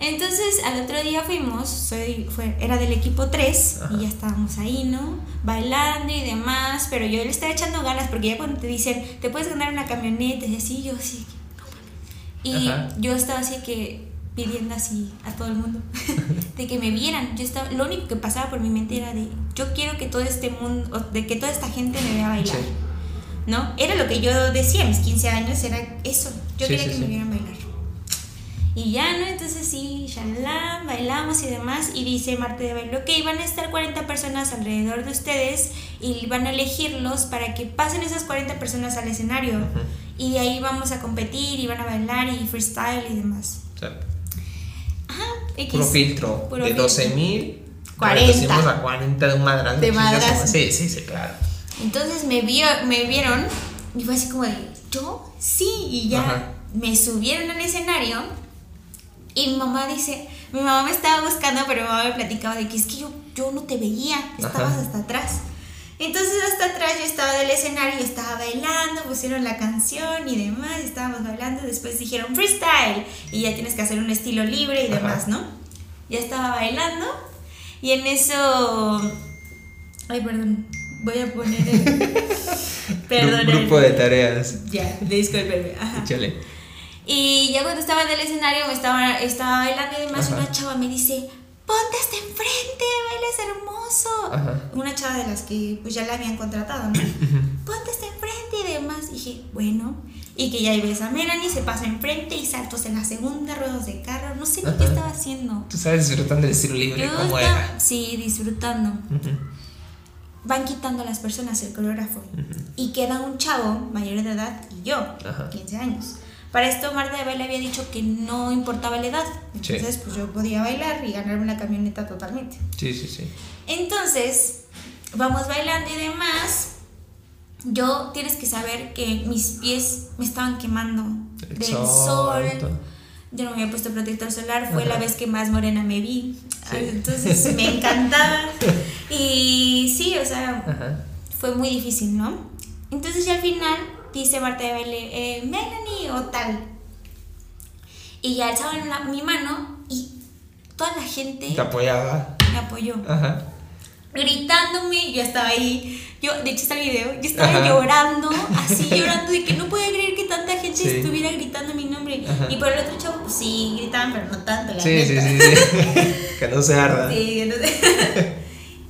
Entonces al otro día fuimos, soy, fue, era del equipo 3 y ya estábamos ahí, ¿no? Bailando y demás, pero yo le estaba echando ganas porque ya cuando te dicen, te puedes ganar una camioneta y así, yo así, Y yo estaba así que pidiendo así a todo el mundo de que me vieran. Yo estaba, lo único que pasaba por mi mente era de, yo quiero que todo este mundo, de que toda esta gente me vea bailar. ¿No? Era lo que yo decía a mis 15 años, era eso. Yo quería que me vieran bailar. Y ya, ¿no? Entonces sí, shalala, bailamos y demás. Y dice Marte de baile, ok, van a estar 40 personas alrededor de ustedes y van a elegirlos para que pasen esas 40 personas al escenario. Y ahí vamos a competir y van a bailar y freestyle y demás. X. Puro filtro. de 12 mil. 40. a 40 de un madrazo. De madrazo. Sí, sí, sí, claro. Entonces me, vio, me vieron y fue así como de, ¿yo? Sí, y ya me subieron al escenario y mi mamá dice, mi mamá me estaba buscando, pero mi mamá me platicaba de que es que yo, yo no te veía, estabas hasta atrás. Entonces hasta atrás yo estaba del escenario, estaba bailando, pusieron la canción y demás, estábamos bailando, después dijeron freestyle y ya tienes que hacer un estilo libre y demás, ¿no? Ya estaba bailando y en eso... Ay, perdón, voy a poner el... perdón. grupo de tareas. Ya, discúlpeme. Ajá. Y ya cuando estaba en el escenario, estaba, estaba bailando y demás, una chava me dice, ponte hasta enfrente, bailes hermoso. Una chava de las que pues ya la habían contratado, ¿no? ponte hasta enfrente y demás. Y dije, bueno, y que ya ves a Melanie, se pasa enfrente y saltos en la segunda, ruedas de carro, no sé ni qué estaba haciendo. Tú sabes disfrutando del estilo libre, como era. Sí, disfrutando. Van quitando a las personas el coreógrafo y queda un chavo mayor de edad y yo, 15 años. Para esto Marta de Baile había dicho que no importaba la edad. Entonces, pues yo podía bailar y ganarme la camioneta totalmente. Sí, sí, sí. Entonces, vamos bailando y demás. Yo tienes que saber que mis pies me estaban quemando del sol. Yo no me había puesto protector solar, fue la vez que más morena me vi. Entonces me encantaba. Y sí, o sea, fue muy difícil, ¿no? Entonces ya al final dice Marta de baile, eh, Melanie o tal. Y ya alzaban la, mi mano y toda la gente... Te apoyaba. Me apoyó. Ajá. Gritándome, yo estaba ahí, yo, de hecho está el video, yo estaba llorando, así llorando de que no podía creer que tanta gente estuviera gritando mi nombre. Y por el otro chavo, pues sí, gritaban, pero no tanto, la sí, sí, sí, sí, que no se arda. Sí, que no se...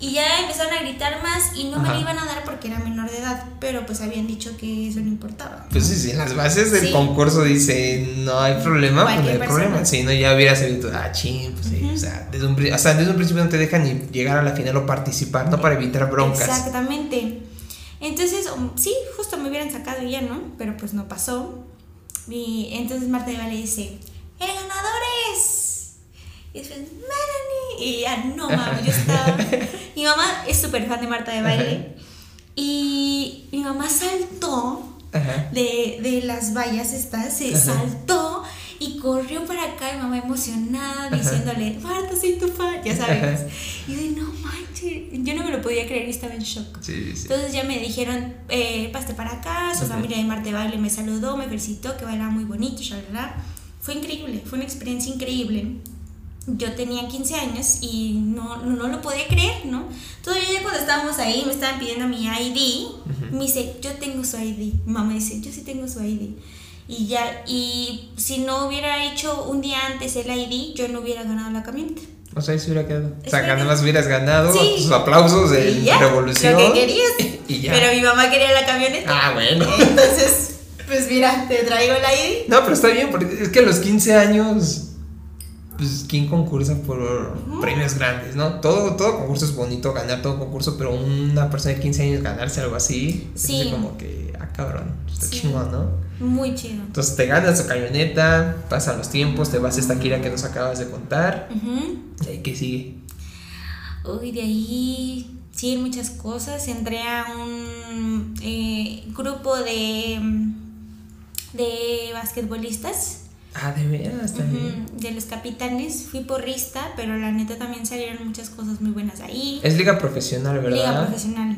Y ya empezaron a gritar más y no me lo iban a dar porque era menor de edad, pero pues habían dicho que eso no importaba. Pues sí, sí, en las bases del concurso dice no hay problema, pues no hay problema. Si no, ya hubiera sabido, ah, ching, pues sí, o, sea, desde un, desde un principio no te dejan ni llegar a la final o participar, ¿no? Para evitar broncas. Exactamente. Entonces, um, sí, justo me hubieran sacado y ya, ¿no? Pero pues no pasó. Y entonces Marta de Valle dice, el ganador es y después, Melanie. Y ya, no mames, yo estaba. mi mamá es súper fan de Marta de baile. Y mi mamá saltó de, de, las vallas estas, se saltó Y corrió para acá y mamá emocionada diciéndole, Marta, soy tu fan, ya sabes. Y yo, no manches, yo no me lo podía creer y estaba en shock. Sí, sí. Entonces ya me dijeron, eh, paste para acá, su familia de Marte Baile me saludó, me felicitó, que bailaba muy bonito, shalala. Fue increíble, fue una experiencia increíble. Yo tenía 15 años y no, no, lo podía creer, ¿no? Todavía ya cuando estábamos ahí me estaban pidiendo mi ID, me dice, yo tengo su ID. mamá dice, yo sí tengo su ID. Y ya, y si no hubiera hecho un día antes el ID, yo no hubiera ganado la camioneta. O sea, ahí se hubiera quedado. O sea, nada más hubieras ganado tus aplausos de revolución. Lo que querías. y ya. Pero mi mamá quería la camioneta. Ah, bueno. Entonces, pues mira, te traigo el ID. No, pero está bien, porque es que a los 15 años pues, ¿quién concursa por premios grandes, no? Todo, todo concurso es bonito, ganar todo concurso, pero una persona de 15 años ganarse algo así, sí. es como que, ah, cabrón, está chingón, ¿no? Muy chido. Entonces te ganas tu camioneta, pasan los tiempos, te vas a esta gira que nos acabas de contar, y ahí qué sigue. Uy, de ahí sí, muchas cosas. Entré a un eh, grupo de, de basquetbolistas Ah, de veras, también. De los capitanes, fui porrista, pero la neta también salieron muchas cosas muy buenas ahí. Es liga profesional, ¿verdad? Liga profesional,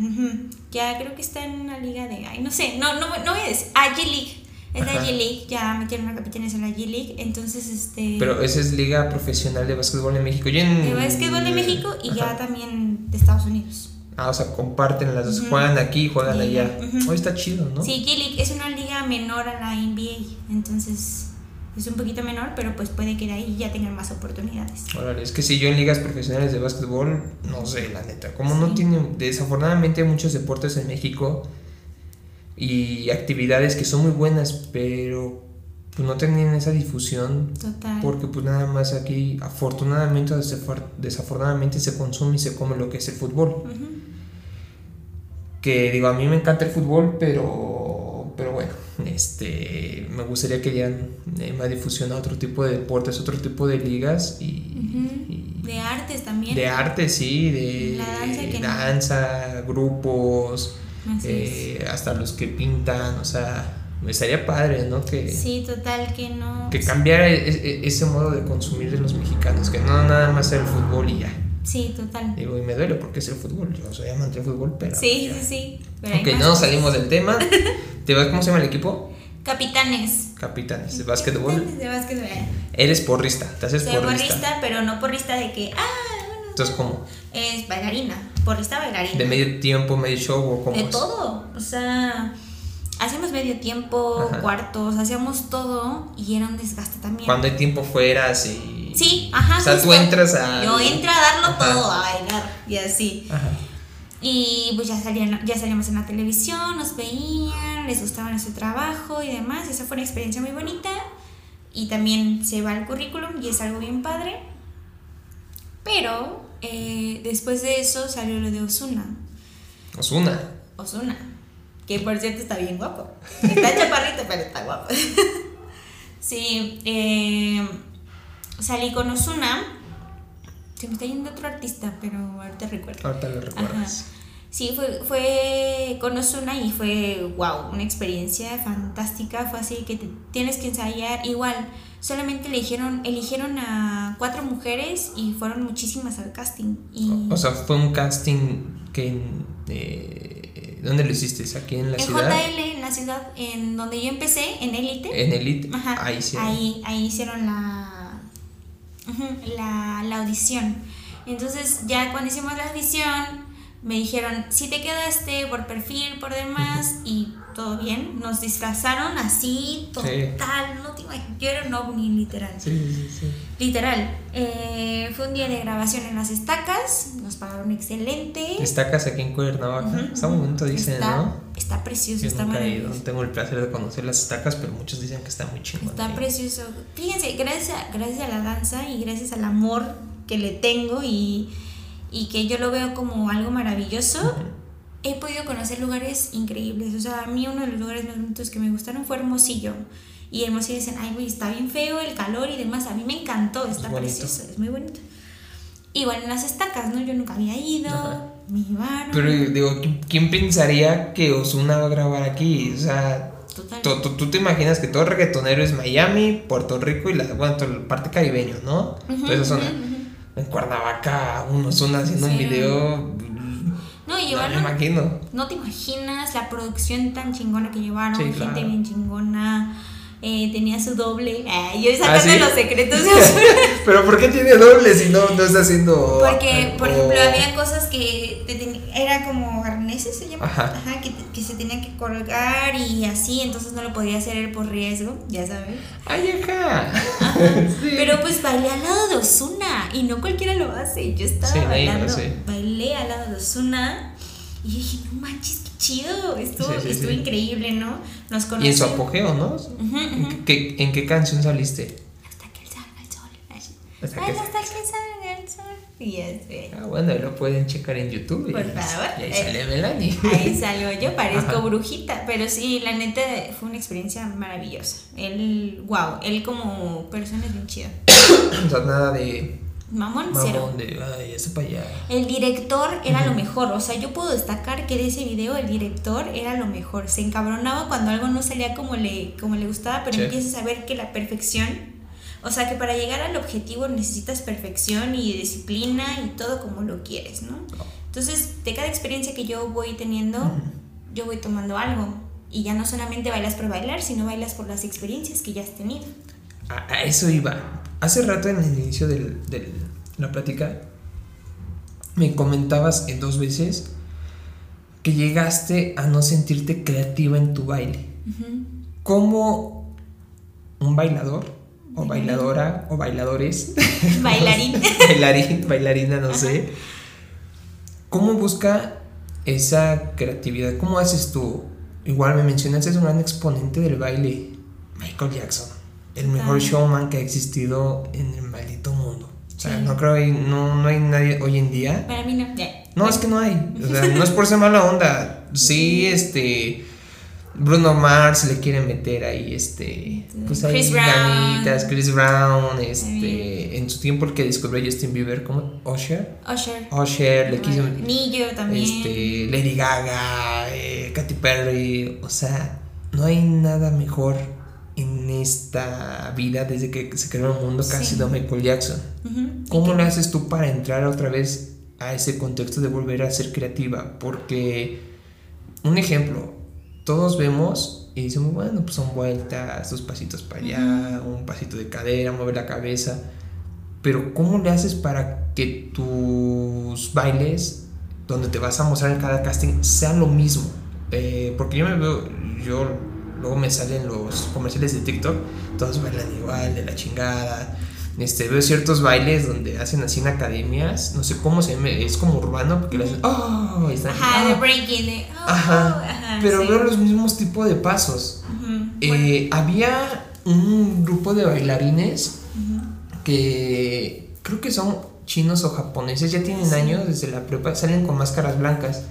ya creo que está en una liga de, ay, no sé, no, no, no voy a decir, ah, G-League. Es la G-League, ya metieron a capitanes en la G-League, entonces este... Pero esa es Liga Profesional de Básquetbol de México. De Básquetbol de México y ya también de Estados Unidos. Ah, o sea, comparten las dos, juegan aquí, juegan allá. Hoy está chido, ¿no? Sí, G-League es una liga menor a la NBA, entonces es un poquito menor, pero pues puede que de ahí ya tengan más oportunidades. es que si yo en ligas profesionales de básquetbol, no sé, la neta, como no tiene, desafortunadamente muchos deportes en México y actividades que son muy buenas, pero pues no tenían esa difusión. Total. Porque pues nada más aquí, afortunadamente, desafortunadamente se consume y se come lo que es el fútbol. Que digo, a mí me encanta el fútbol, pero, este, me gustaría que dieran eh, más difusión a otro tipo de deportes, otro tipo de ligas y, de artes también. De arte, sí, de danza, grupos, eh, hasta los que pintan, o sea, me estaría padre, ¿no? Que, sí, total, que no. Que cambiara e, e, ese modo de consumir de los mexicanos, que no nada más el fútbol y ya. Sí, total. Digo, y me duele porque es el fútbol. Yo soy amante del fútbol, pero. Sí, sí, sí. Ok, no salimos del tema. ¿Te vas, ¿Cómo se llama el equipo? Capitanes. Capitanes de básquetbol. de básquetbol. Eres porrista, te haces Soy porrista. porrista, pero no porrista de que. Ah, Entonces, ¿cómo? Es bailarina. Porrista bailarina. ¿De medio tiempo, medio show o cómo? De todo. O sea. Hacíamos medio tiempo, cuartos, hacíamos todo y era un desgaste también. Cuando hay tiempo fuera, sí. Sí, ajá. O sea, tú entras a. Yo entro a darlo todo, a bailar y así. Ajá. Y pues ya, salían, ya salíamos en la televisión, nos veían, les gustaba nuestro trabajo y demás. Esa fue una experiencia muy bonita. Y también se va al currículum y es algo bien padre. Pero eh, después de eso salió lo de Osuna. Osuna. Osuna. Que por cierto está bien guapo. Está chaparrito, pero está guapo. sí, eh, salí con Osuna se me está yendo otro artista, pero ahorita recuerdo. Ahorita lo recuerdas. Sí, fue, fue con Osuna y fue, wow, una experiencia fantástica. Fue así que tienes que ensayar. Igual, solamente eligieron, eligieron a cuatro mujeres y fueron muchísimas al casting. Y o, sea, fue un casting que... Eh, ¿Dónde lo hiciste? ¿Aquí en la ciudad? En JL, en la ciudad, en donde yo empecé, en Elite. En Elite. Ajá. Ahí, ahí, ahí hicieron la la, la audición. Entonces ya cuando hicimos la audición me dijeron, si te quedaste por perfil, por demás, y todo bien, nos disfrazaron así, total, no te imaginas, yo era un ovni literal. Sí, sí, sí. Literal. Eh, fue un día de grabación en las estacas, nos pagaron excelente. Estacas aquí en Cuernavaca, está muy bonito, dicen, ¿no? Está precioso, está maravilloso. No tengo el placer de conocer las estacas, pero muchos dicen que está muy chingón. Está precioso. Fíjense, gracias gracias a la danza y gracias al amor que le tengo y y que yo lo veo como algo maravilloso, he podido conocer lugares increíbles. O sea, a mí uno de los lugares más bonitos que me gustaron fue Hermosillo. Y Hermosillo dicen, ay, güey, está bien feo el calor y demás. A mí me encantó, está precioso, es muy bonito. Igual en las estacas, ¿no? Yo nunca había ido, me Pero digo, ¿quién pensaría que Osuna va a grabar aquí? O sea. Tú, te imaginas que todo reggaetonero es Miami, Puerto Rico y la, bueno, toda la parte caribeño, ¿no? Ujú, Toda esa zona. ujú, ujú. En Cuernavaca, unos zona haciendo un video. No, No me llevaron. imagino. No te imaginas la producción tan chingona que llevaron, Sí, gente claro. bien chingona. Eh, tenía su doble. Ay, yo sacando ¿Ah, sí? los secretos de. Pero ¿por qué tiene doble si no, no está haciendo. Porque, por ejemplo, había cosas que te ten- era como arneses, se llama. Ajá. que, te- que se tenían que colgar y así, entonces no lo podía hacer por riesgo, ya sabes. ¡Ay, acá! Sí. Pero pues bailé al lado de Osuna y no cualquiera lo hace. Yo estaba Sí, bailando, hace. bailé al lado de Osuna y yo dije, no manches, qué chido. Estuvo, Sí, sí, estuvo sí. increíble, ¿no? Nos Y conocen. en su apogeo, ¿no? ¿En qué, en qué canción saliste? Hasta que salga el sol. Hasta Ay, que- hasta que salga el sol. Y. Ah, bueno, lo pueden checar en YouTube. y- Por favor. Y ahí Eh, sale Melanie. Ahí salgo yo, parezco Ajá. brujita, pero sí, la neta fue una experiencia maravillosa. Él, wow, él como persona es bien chido. o sea, nada de. Mamón, cero. Mamón, de. Ay, ese para allá. El director era lo mejor, o sea, yo puedo destacar que de ese video el director era lo mejor. Se encabronaba cuando algo no salía como le, como le gustaba, pero Sí. empiezas a ver que la perfección, o sea, que para llegar al objetivo necesitas perfección y disciplina y todo como lo quieres, ¿no? Entonces, de cada experiencia que yo voy teniendo, yo voy tomando algo. Y ya no solamente bailas por bailar, sino bailas por las experiencias que ya has tenido. A, a eso iba. Hace rato en el inicio de la plática me comentabas en dos veces que llegaste a no sentirte creativa en tu baile. ¿Cómo un bailador o bailadora o bailadores, Bailarín. bailarín, bailarina, no sé, cómo busca esa creatividad? ¿Cómo haces tú? Igual me mencionaste, es un gran exponente del baile, Michael Jackson, el mejor showman que ha existido en el maldito mundo. O sea, Sí. no creo no, no hay nadie hoy en día Para mí no. No, es que no hay. O sea, no es por ser mala onda. Sí, este. Bruno Mars le quiere meter ahí, este. Pues ahí Chris Brown. ganitas, Chris Brown, este. En su tiempo el que descubrió Justin Bieber, ¿cómo? Usher. Usher. Usher, le quiso. Nillo también. Este. Lady Gaga, eh, Katy Perry. O sea, no hay nada mejor en esta vida desde que se creó el mundo que ha Sí. sido Michael Jackson. Ujú. ¿Cómo le haces tú para entrar otra vez a ese contexto de volver a ser creativa? Porque, un ejemplo, todos vemos y decimos, bueno, pues son vueltas, dos pasitos para allá, un pasito de cadera, mueve la cabeza. Pero, ¿cómo le haces para que tus bailes, donde te vas a mostrar en cada casting, sean lo mismo? Eh, porque yo me veo, yo luego me salen los comerciales de TikTok, todos bailan igual, de la chingada. Este, veo ciertos bailes donde hacen así en academias, no sé cómo se llama, es como urbano, porque le hacen, ¡oh! y están, Ajá, de "Ah". breaking, de. oh, Ajá, ajá, pero sí. veo los mismos tipos de pasos. Eh, había un grupo de bailarines Ujú. que creo que son chinos o japoneses, ya tienen Sí. años desde la prepa, salen con máscaras blancas.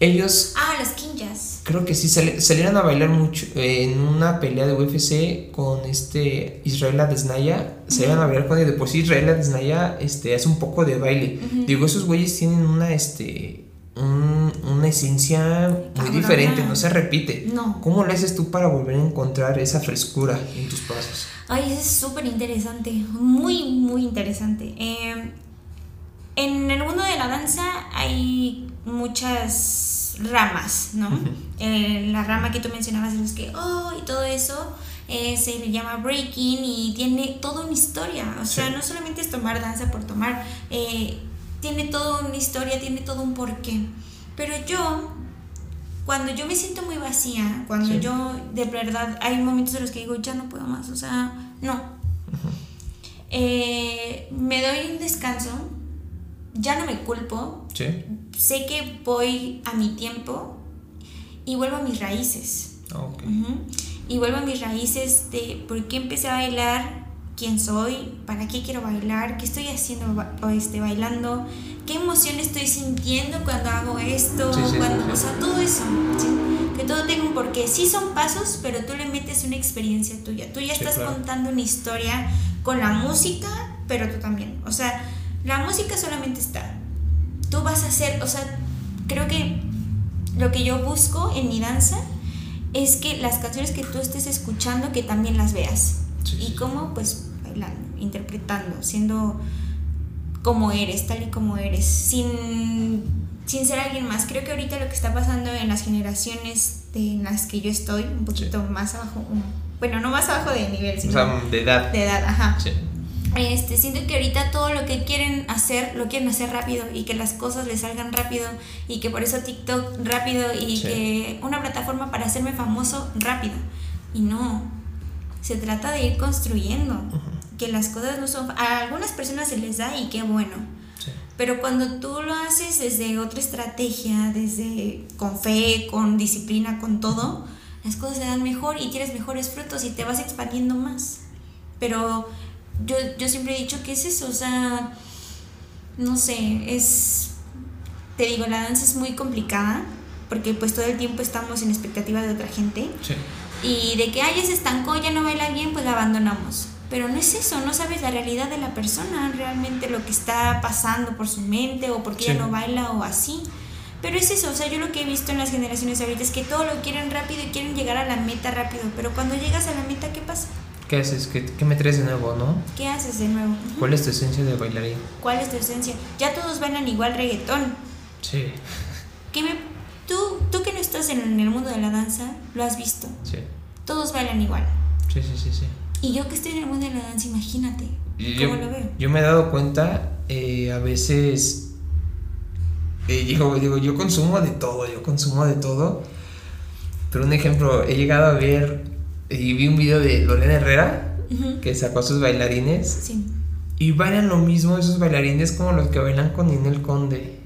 Ellos Ah, los kinjas. creo que sí sali- salieron a bailar mucho eh, en una pelea de UFC con este Israel Adesanya. Salieron a bailar con él. De por sí Israel Adesanya este, hace un poco de baile. Digo, esos güeyes tienen una, este, un- una esencia muy diferente, no se repite. No. ¿Cómo le haces tú para volver a encontrar esa frescura en tus pasos? Ay, eso es súper interesante. Muy, muy interesante. Eh, en el mundo de la danza hay muchas ramas, ¿no? Eh, la rama que tú mencionabas los que, oh, y todo eso. eh, se le llama breaking y tiene toda una historia. O sea, Sí. no solamente es tomar danza por tomar, eh, tiene toda una historia, tiene todo un porqué. Pero yo, cuando yo me siento muy vacía, cuando Sí. yo de verdad hay momentos en los que digo, ya no puedo más, o sea, no. Eh, me doy un descanso, ya no me culpo, Sí. sé que voy a mi tiempo y vuelvo a mis raíces. Ah, ok. Ujú. Y vuelvo a mis raíces de por qué empecé a bailar, quién soy, para qué quiero bailar, qué estoy haciendo ba- este, bailando, qué emoción estoy sintiendo cuando hago esto, Sí, sí, cuando, sí. o sea, todo eso. Que todo tenga un porqué. Sí son pasos, pero tú le metes una experiencia tuya. Tú ya estás claro. contando una historia con la música, pero tú también. O sea, la música solamente está. Tú vas a hacer, o sea, creo que lo que yo busco en mi danza es que las canciones que tú estés escuchando, que también las veas. Sí, ¿Y cómo? Pues bailando, interpretando, siendo como eres, tal y como eres, sin, sin ser alguien más. Creo que ahorita lo que está pasando en las generaciones de, en las que yo estoy, un poquito más abajo, bueno, no más abajo de nivel, O sino sea, de edad. de edad, ajá. Sí. Este, siento que ahorita todo lo que quieren hacer, lo quieren hacer rápido y que las cosas les salgan rápido y que por eso TikTok rápido y Sí. que una plataforma para hacerme famoso rápido. Y no, se trata de ir construyendo, que las cosas no son... A algunas personas se les da y qué bueno, Sí. pero cuando tú lo haces desde otra estrategia, desde con fe, con disciplina, con todo, las cosas se dan mejor y tienes mejores frutos y te vas expandiendo más. Pero yo, yo siempre he dicho que es eso, o sea, no sé, es, te digo, la danza es muy complicada porque pues todo el tiempo estamos en expectativa de otra gente Sí. y de que, ay, ya se estancó, ya no baila bien, pues la abandonamos. Pero no es eso, no sabes la realidad de la persona, realmente lo que está pasando por su mente o porque Sí. ella no baila o así. Pero es eso, o sea, yo lo que he visto en las generaciones ahorita es que todo lo quieren rápido y quieren llegar a la meta rápido, pero cuando llegas a la meta, ¿qué pasa? ¿Qué haces? ¿Qué, qué me traes de nuevo, no? ¿Qué haces de nuevo? ¿Cuál es tu esencia de bailarín? ¿Cuál es tu esencia? Ya todos bailan igual reggaetón. Sí. ¿Qué me, tú, tú que no estás en el mundo de la danza, lo has visto. Sí. Todos bailan igual. Sí, sí, sí, sí. Y yo que estoy en el mundo de la danza, imagínate. ¿Cómo lo veo? yo me he dado cuenta, eh, a veces, eh, digo, digo, yo consumo de todo, yo consumo de todo. Pero un ejemplo, he llegado a ver y vi un video de Lorena Herrera que sacó a sus bailarines Sí. y bailan lo mismo esos bailarines como los que bailan con Ninel Conde.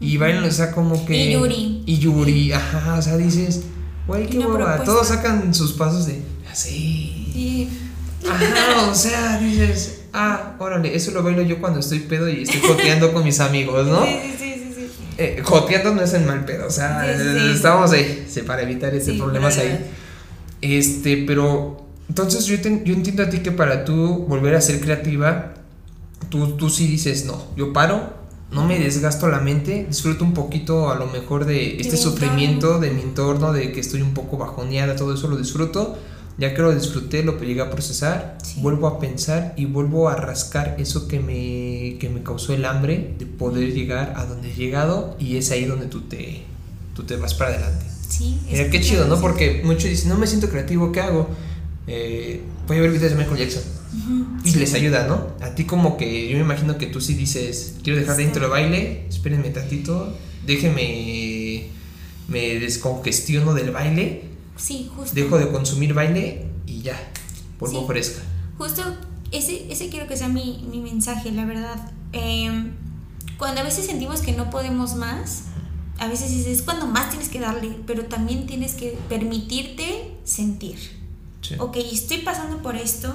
Y bailan, o sea, como que... Y Yuri. Y Yuri, ajá, o sea, dices, güey, qué propuesta. Todos sacan sus pasos de así. Y Ajá, o sea, dices, ah, órale, eso lo bailo yo cuando estoy pedo y estoy joteando con mis amigos, ¿no? Sí, sí, sí, sí, sí. Eh, joteando no es en mal pedo, o sea, Sí, sí, sí. estamos ahí, sí, para evitar Sí, problemas pero- ahí. Este, pero, entonces yo, te- yo entiendo a ti que para tú volver a ser creativa, tú, tú sí dices, no, yo paro, no me desgasto la mente, disfruto un poquito a lo mejor de este mi sufrimiento, de mi entorno, de que estoy un poco bajoneada, todo eso lo disfruto. Ya que lo disfruté, lo llegué a procesar, Sí. vuelvo a pensar y vuelvo a rascar eso que me, que me causó el hambre de poder llegar a donde he llegado y es ahí donde tú te, tú te vas para adelante. Sí, Mira, qué chido, ¿no? Porque muchos dicen, no me siento creativo, ¿qué hago? Eh, voy a ver videos de Michael Jackson. Y sí. les ayuda, ¿no? A ti como que yo me imagino que tú sí dices, quiero dejar de Sí. intro baile, espérenme tantito, déjenme, me descongestiono del baile, Sí, justo. dejo de consumir baile y ya, vuelvo Sí. fresca. Justo ese, ese quiero que sea mi, mi mensaje, la verdad. Eh, cuando a veces sentimos que no podemos más, a veces dices, es cuando más tienes que darle, pero también tienes que permitirte sentir. Sí. Ok, estoy pasando por esto.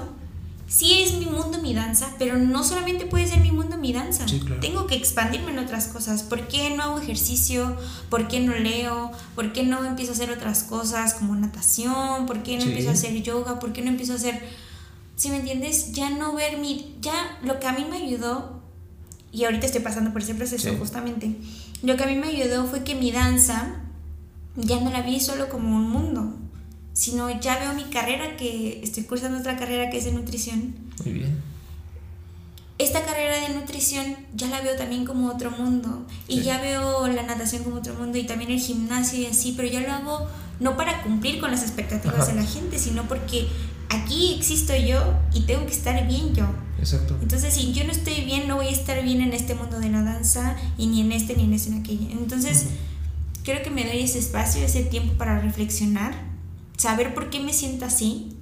Sí es mi mundo, mi danza, pero no solamente puede ser mi mundo, mi danza. Sí, claro. Tengo que expandirme en otras cosas. ¿Por qué no hago ejercicio? ¿Por qué no leo? ¿Por qué no empiezo a hacer otras cosas como natación? ¿Por qué no Sí. empiezo a hacer yoga? ¿Por qué no empiezo a hacer... Si me entiendes, ya no ver mi... Ya lo que a mí me ayudó, y ahorita estoy pasando por ese proceso Sí. justamente, lo que a mí me ayudó fue que mi danza ya no la vi solo como un mundo, sino ya veo mi carrera que estoy cursando otra carrera que es de nutrición. Muy bien. Esta carrera de nutrición ya la veo también como otro mundo y Sí. ya veo la natación como otro mundo y también el gimnasio y así, pero ya lo hago no para cumplir con las expectativas Ajá. de la gente, sino porque aquí existo yo y tengo que estar bien yo. Exacto. Entonces, si yo no estoy bien, no voy a estar bien en este mundo de la danza y ni en este, ni en este, ni en aquella. Entonces, creo que me doy ese espacio, ese tiempo para reflexionar, saber por qué me siento así,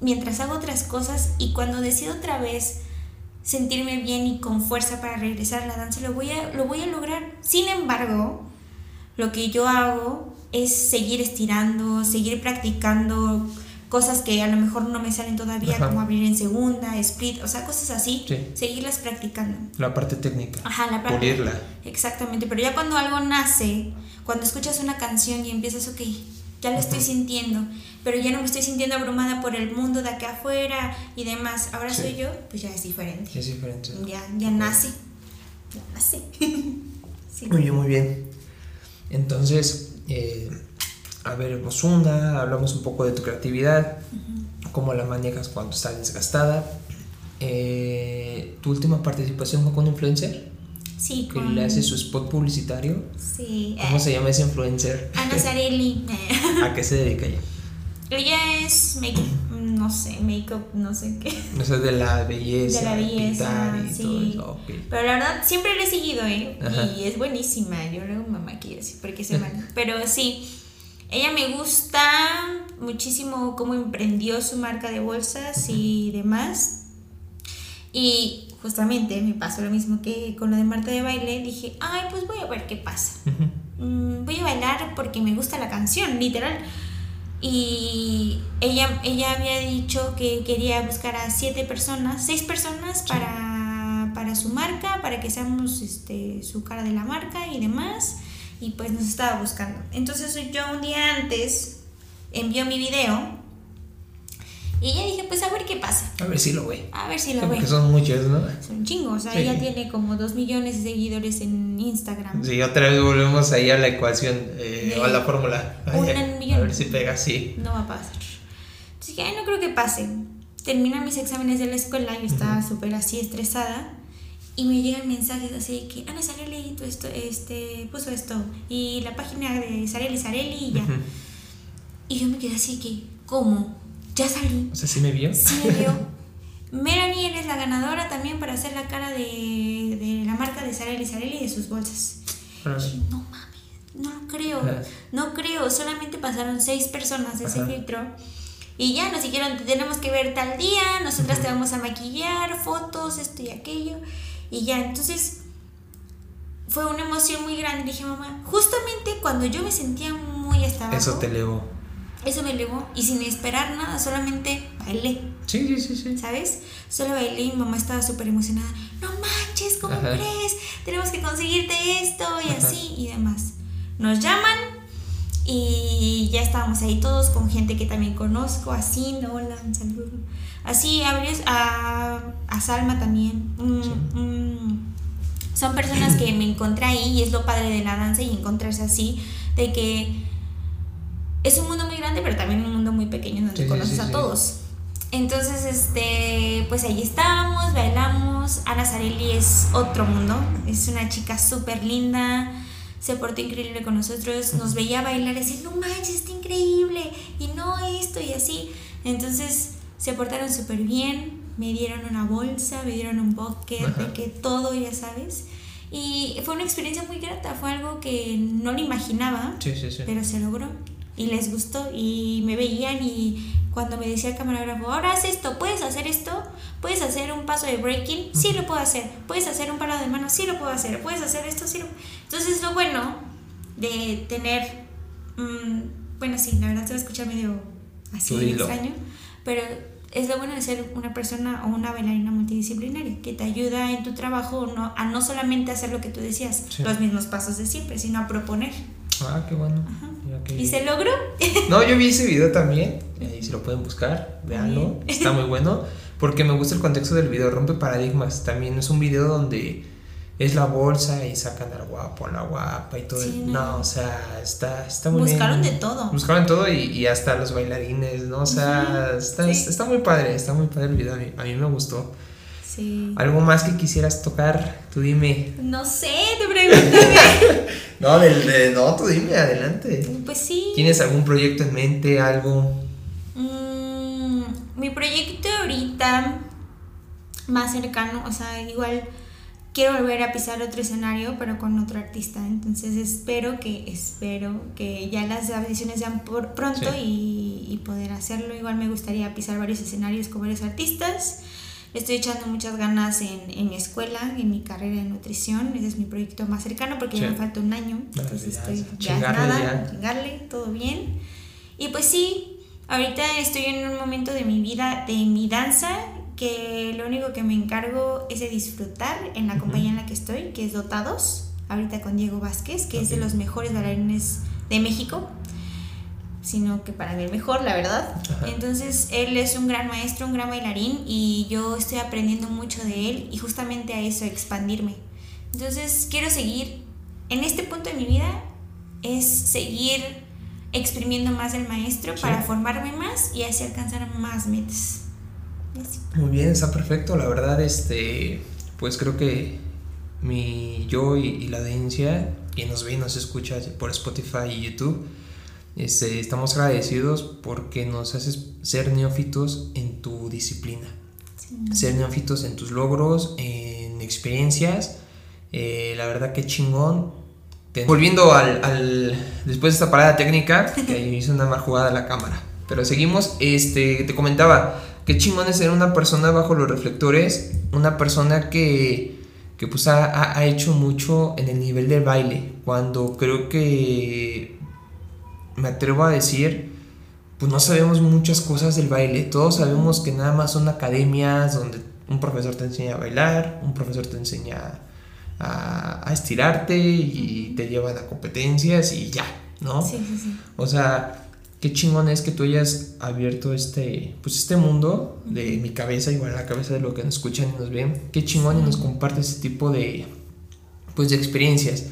mientras hago otras cosas y cuando decido otra vez sentirme bien y con fuerza para regresar a la danza, lo voy a, lo voy a lograr. Sin embargo, lo que yo hago es seguir estirando, seguir practicando cosas que a lo mejor no me salen todavía, Ajá. como abrir en segunda, split, o sea, cosas así, Sí. seguirlas practicando. La parte técnica. Ajá, la parte. Pulirla. Exactamente, pero ya cuando algo nace, cuando escuchas una canción y empiezas, ok, ya lo estoy sintiendo, pero ya no me estoy sintiendo abrumada por el mundo de acá afuera y demás, ahora Sí. soy yo, pues ya es diferente. Es diferente. Ya, ya nace, ya nace. sí. Muy bien, muy bien. Entonces, eh, a ver, Osuna, hablamos un poco de tu creatividad, cómo la manejas cuando estás desgastada. Eh, ¿Tu última participación fue con un influencer? Sí, Que con... le hace su spot publicitario. Sí. ¿Cómo eh, se llama ese influencer? Ana Zarelli. ¿A qué se dedica ella? Ella es make no sé, make-up, no sé qué. O sea, de la belleza, De la belleza, y sí. todo eso. ok. Pero la verdad, siempre la he seguido, ¿eh? Ajá. Y es buenísima. Yo luego me maquillo así, porque se mal. Pero sí, ella me gusta muchísimo cómo emprendió su marca de bolsas y demás. Y justamente me pasó lo mismo que con lo de Marta de baile. Dije, ay, pues voy a ver qué pasa. Mm, voy a bailar porque me gusta la canción, literal. Y ella, ella había dicho que quería buscar a siete personas, seis personas para, para su marca, para que seamos este, su cara de la marca y demás. Y pues nos estaba buscando. Entonces yo un día antes envió mi video y ya dije, pues a ver qué pasa. A ver si lo ve. A ver si lo ve. Porque son muchos, ¿no? Es un chingo, o sea, Sí. ella tiene como dos millones de seguidores en Instagram. Sí, otra vez volvemos ahí a la ecuación eh, o a la fórmula. un Ay, millón. A ver si pega, sí. no va a pasar. Entonces dije, ay, no creo que pase. Terminan mis exámenes de la escuela, yo estaba súper así estresada. Y me llegan mensajes así que Ana Sarelli esto, este, puso esto. Y la página de Sarelli Sarelli y ya. Y yo me quedé así que, ¿cómo? ¿Ya salí? O sea, ¿sí me vio? Sí me vio. Melanie eres la ganadora también para hacer la cara de, de la marca de Sarelli Sarelli y de sus bolsas. Dije, no mames, no lo creo. No creo, solamente pasaron seis personas de ese filtro. Y ya nos dijeron, "Te tenemos que ver tal día, nosotras te vamos a maquillar, fotos, esto y aquello. Y ya, entonces fue una emoción muy grande. Dije, mamá, justamente cuando yo me sentía muy hasta abajo, Eso te elevó. eso me elevó y sin esperar nada, solamente bailé. Sí, sí, sí, sí. ¿Sabes? Solo bailé y mamá estaba súper emocionada. No manches, ¿cómo Ajá. crees? Tenemos que conseguirte esto y Ajá. así y demás. Nos llaman y ya estábamos ahí todos con gente que también conozco, así, no, hola, un saludo. Así, a, varios- a, a Salma también. Mm, Sí. mm. son personas que me encontré ahí y es lo padre de la danza y encontrarse así, de que es un mundo muy grande, pero también un mundo muy pequeño donde Sí, conoces sí, a todos. Entonces, este, pues ahí estábamos, bailamos. Ana Zarelli es otro mundo, es una chica súper linda, se portó increíble con nosotros, nos veía bailar y decía, no manches, está increíble, y no esto y así. Entonces, se portaron súper bien, me dieron una bolsa, me dieron un bucket, Ajá. de que todo, ya sabes. Y fue una experiencia muy grata, fue algo que no lo imaginaba Sí, sí, sí. pero se logró y les gustó y me veían y cuando me decía el camarógrafo, ahora haz esto, puedes hacer esto, puedes hacer un paso de breaking, sí lo puedo hacer, puedes hacer un parado de mano, sí lo puedo hacer, puedes hacer esto, sí lo Entonces lo bueno de tener, mm, bueno sí, la verdad se va a escuchar medio así extraño, pero es lo bueno de ser una persona o una bailarina multidisciplinaria, que te ayuda en tu trabajo no, a no solamente hacer lo que tú decías, Sí. los mismos pasos de siempre, sino a proponer. Ah, qué bueno. ¿Y se logró? No, yo vi ese video también. Ahí si lo pueden buscar, véanlo. Está muy bueno. Porque me gusta el contexto del video, rompe paradigmas. También es un video donde es la bolsa y sacan al guapo, la guapa y todo. Sí, no. no. o sea, está, está muy Buscaron bien. de todo. Buscaron todo y, y hasta los bailarines, ¿no? O sea, está, sí. está muy padre, está muy padre el video. A mí, a mí me gustó. Sí. ¿Algo más que quisieras tocar? Tú dime. No sé, te pregúntame. No, del- de, no, tú dime, adelante. pues sí. ¿Tienes algún proyecto en mente, algo? Mm, mi proyecto ahorita más cercano, o sea, igual quiero volver a pisar otro escenario, pero con otro artista. Entonces espero que, espero que ya las audiciones sean por pronto Sí. y, y poder hacerlo. Igual me gustaría pisar varios escenarios con varios artistas. Estoy echando muchas ganas en, en mi escuela, en mi carrera de nutrición. Ese es mi proyecto más cercano porque Sí. ya me falta un año. Vale, Entonces ya, estoy ya, chingarle nada, ya. chingarle, todo bien. Y pues sí, ahorita estoy en un momento de mi vida, de mi danza, que lo único que me encargo es de disfrutar en la Ujú. compañía en la que estoy, que es Dotados, ahorita con Diego Vázquez, que es de los mejores bailarines de México, sino que para mí el mejor, la verdad. Ajá. Entonces, él es un gran maestro, un gran bailarín y yo estoy aprendiendo mucho de él y justamente a eso, expandirme. Entonces, quiero seguir, en este punto de mi vida, es seguir exprimiendo más del maestro para formarme más y así alcanzar más metas. Muy bien, está perfecto. La verdad, este, pues creo que mi yo y, la audiencia que nos ve y nos escucha por Spotify y YouTube, este, estamos agradecidos porque nos haces ser neófitos en tu disciplina, ser neófitos en tus logros, en experiencias. Eh, la verdad que chingón. Volviendo al, después de esta parada técnica, que hizo una mal jugada la cámara. Pero seguimos, este, te comentaba, qué chingón es ser una persona bajo los reflectores, una persona que, que pues ha, ha, hecho mucho en el nivel del baile, cuando creo que me atrevo a decir, pues no sabemos muchas cosas del baile, todos sabemos que nada más son academias donde un profesor te enseña a bailar, un profesor te enseña a, a estirarte y te llevan a competencias y ya, ¿no? Sí, sí, sí. O sea, qué chingón es que tú hayas abierto este, pues este mundo de mi cabeza, igual la cabeza de lo que nos escuchan y nos ven. Qué chingón y nos comparte ese tipo de, pues de experiencias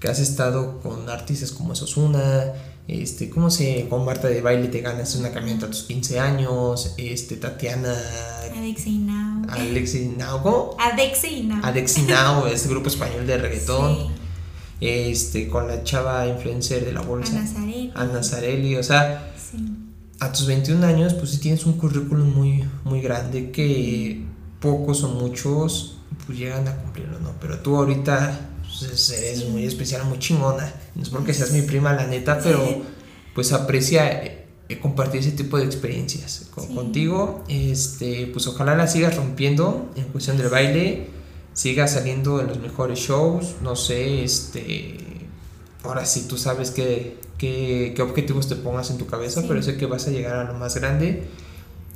que has estado con artistas como Sosuna, este, ¿cómo se con Marta de baile te ganas una camioneta a tus 15 años? Este, Tatiana. Alexinao. Alexinao, ¿cómo? Adexinao. Adexinao, este grupo español de reggaetón este, con la chava influencer de la bolsa. Ana Zarelli. o sea, a tus 21 años, pues sí tienes un currículum muy, muy grande que pocos o muchos pues llegan a cumplirlo, ¿no? Pero tú ahorita pues, eres muy especial, muy chingona. No es porque seas mi prima, la neta, pero pues aprecia eh, compartir ese tipo de experiencias contigo. Este, pues ojalá la sigas rompiendo en cuestión del baile siga saliendo en los mejores shows, no sé, este, ahora sí tú sabes qué, qué, qué objetivos te pongas en tu cabeza, pero sé que vas a llegar a lo más grande.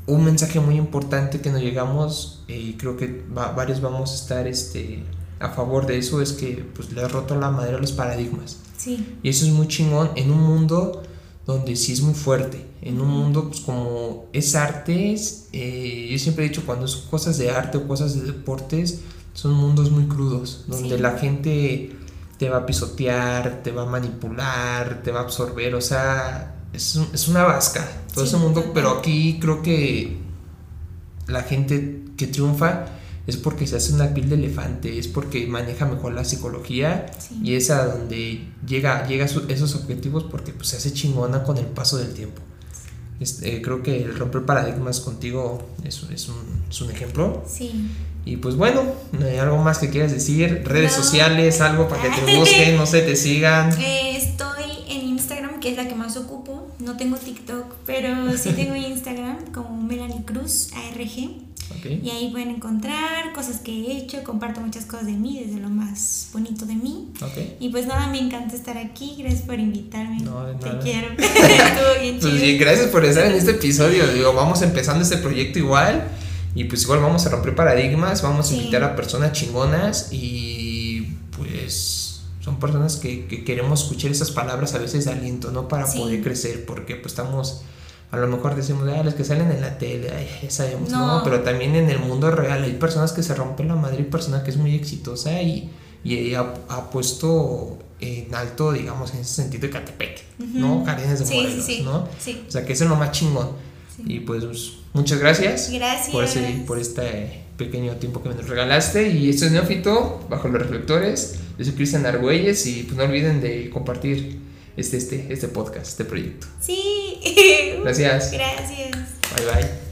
Un mensaje muy importante que nos llegamos, y creo que varios vamos a estar este, a favor de eso, es que pues, le ha roto la madera a los paradigmas. Sí. Y eso es muy chingón en un mundo donde sí es muy fuerte, en un mundo pues como es artes, eh, yo siempre he dicho cuando son cosas de arte o cosas de deportes, son mundos muy crudos, donde la gente te va a pisotear, te va a manipular, te va a absorber, o sea, es, es una vasca todo ese mundo, pero aquí creo que la gente que triunfa es porque se hace una piel de elefante, es porque maneja mejor la psicología y es a donde llega, llega a esos objetivos porque pues, se hace chingona con el paso del tiempo. Este, creo que el romper paradigmas contigo es, es, un, es un ejemplo. Sí. Y pues bueno, algo más que quieras decir, redes sociales, algo para que te busquen, no sé, te sigan. Eh, estoy en Instagram, que es la que más ocupo. No tengo TikTok, pero sí tengo Instagram como Melanie Cruz ARG. Y ahí pueden encontrar cosas que he hecho, comparto muchas cosas de mí, desde lo más bonito de mí. Y pues nada, me encanta estar aquí, gracias por invitarme. No, de nada. Te quiero. Estuvo bien pues chido. gracias por estar en este episodio. Digo, vamos empezando este proyecto igual. Y pues igual vamos a romper paradigmas, vamos a invitar a personas chingonas y pues son personas que, queremos escuchar esas palabras a veces de aliento, ¿no? Para poder crecer, porque pues estamos, a lo mejor decimos, ah, los que salen en la tele, ya sabemos, no. Pero también en el mundo real hay personas que se rompen la madre y personas que es muy exitosa y, y ha, puesto en alto, digamos, en ese sentido de Catepec, ¿no? Carenes de modelos, ¿no? O sea, que eso es lo más chingón. Y pues muchas gracias. Gracias. Por, por este pequeño tiempo que me regalaste. Y esto es Neófito, bajo los reflectores. Yo soy Cristian Argüelles y pues no olviden de compartir este, este, este podcast, este proyecto. Sí. Gracias. Gracias. Bye bye.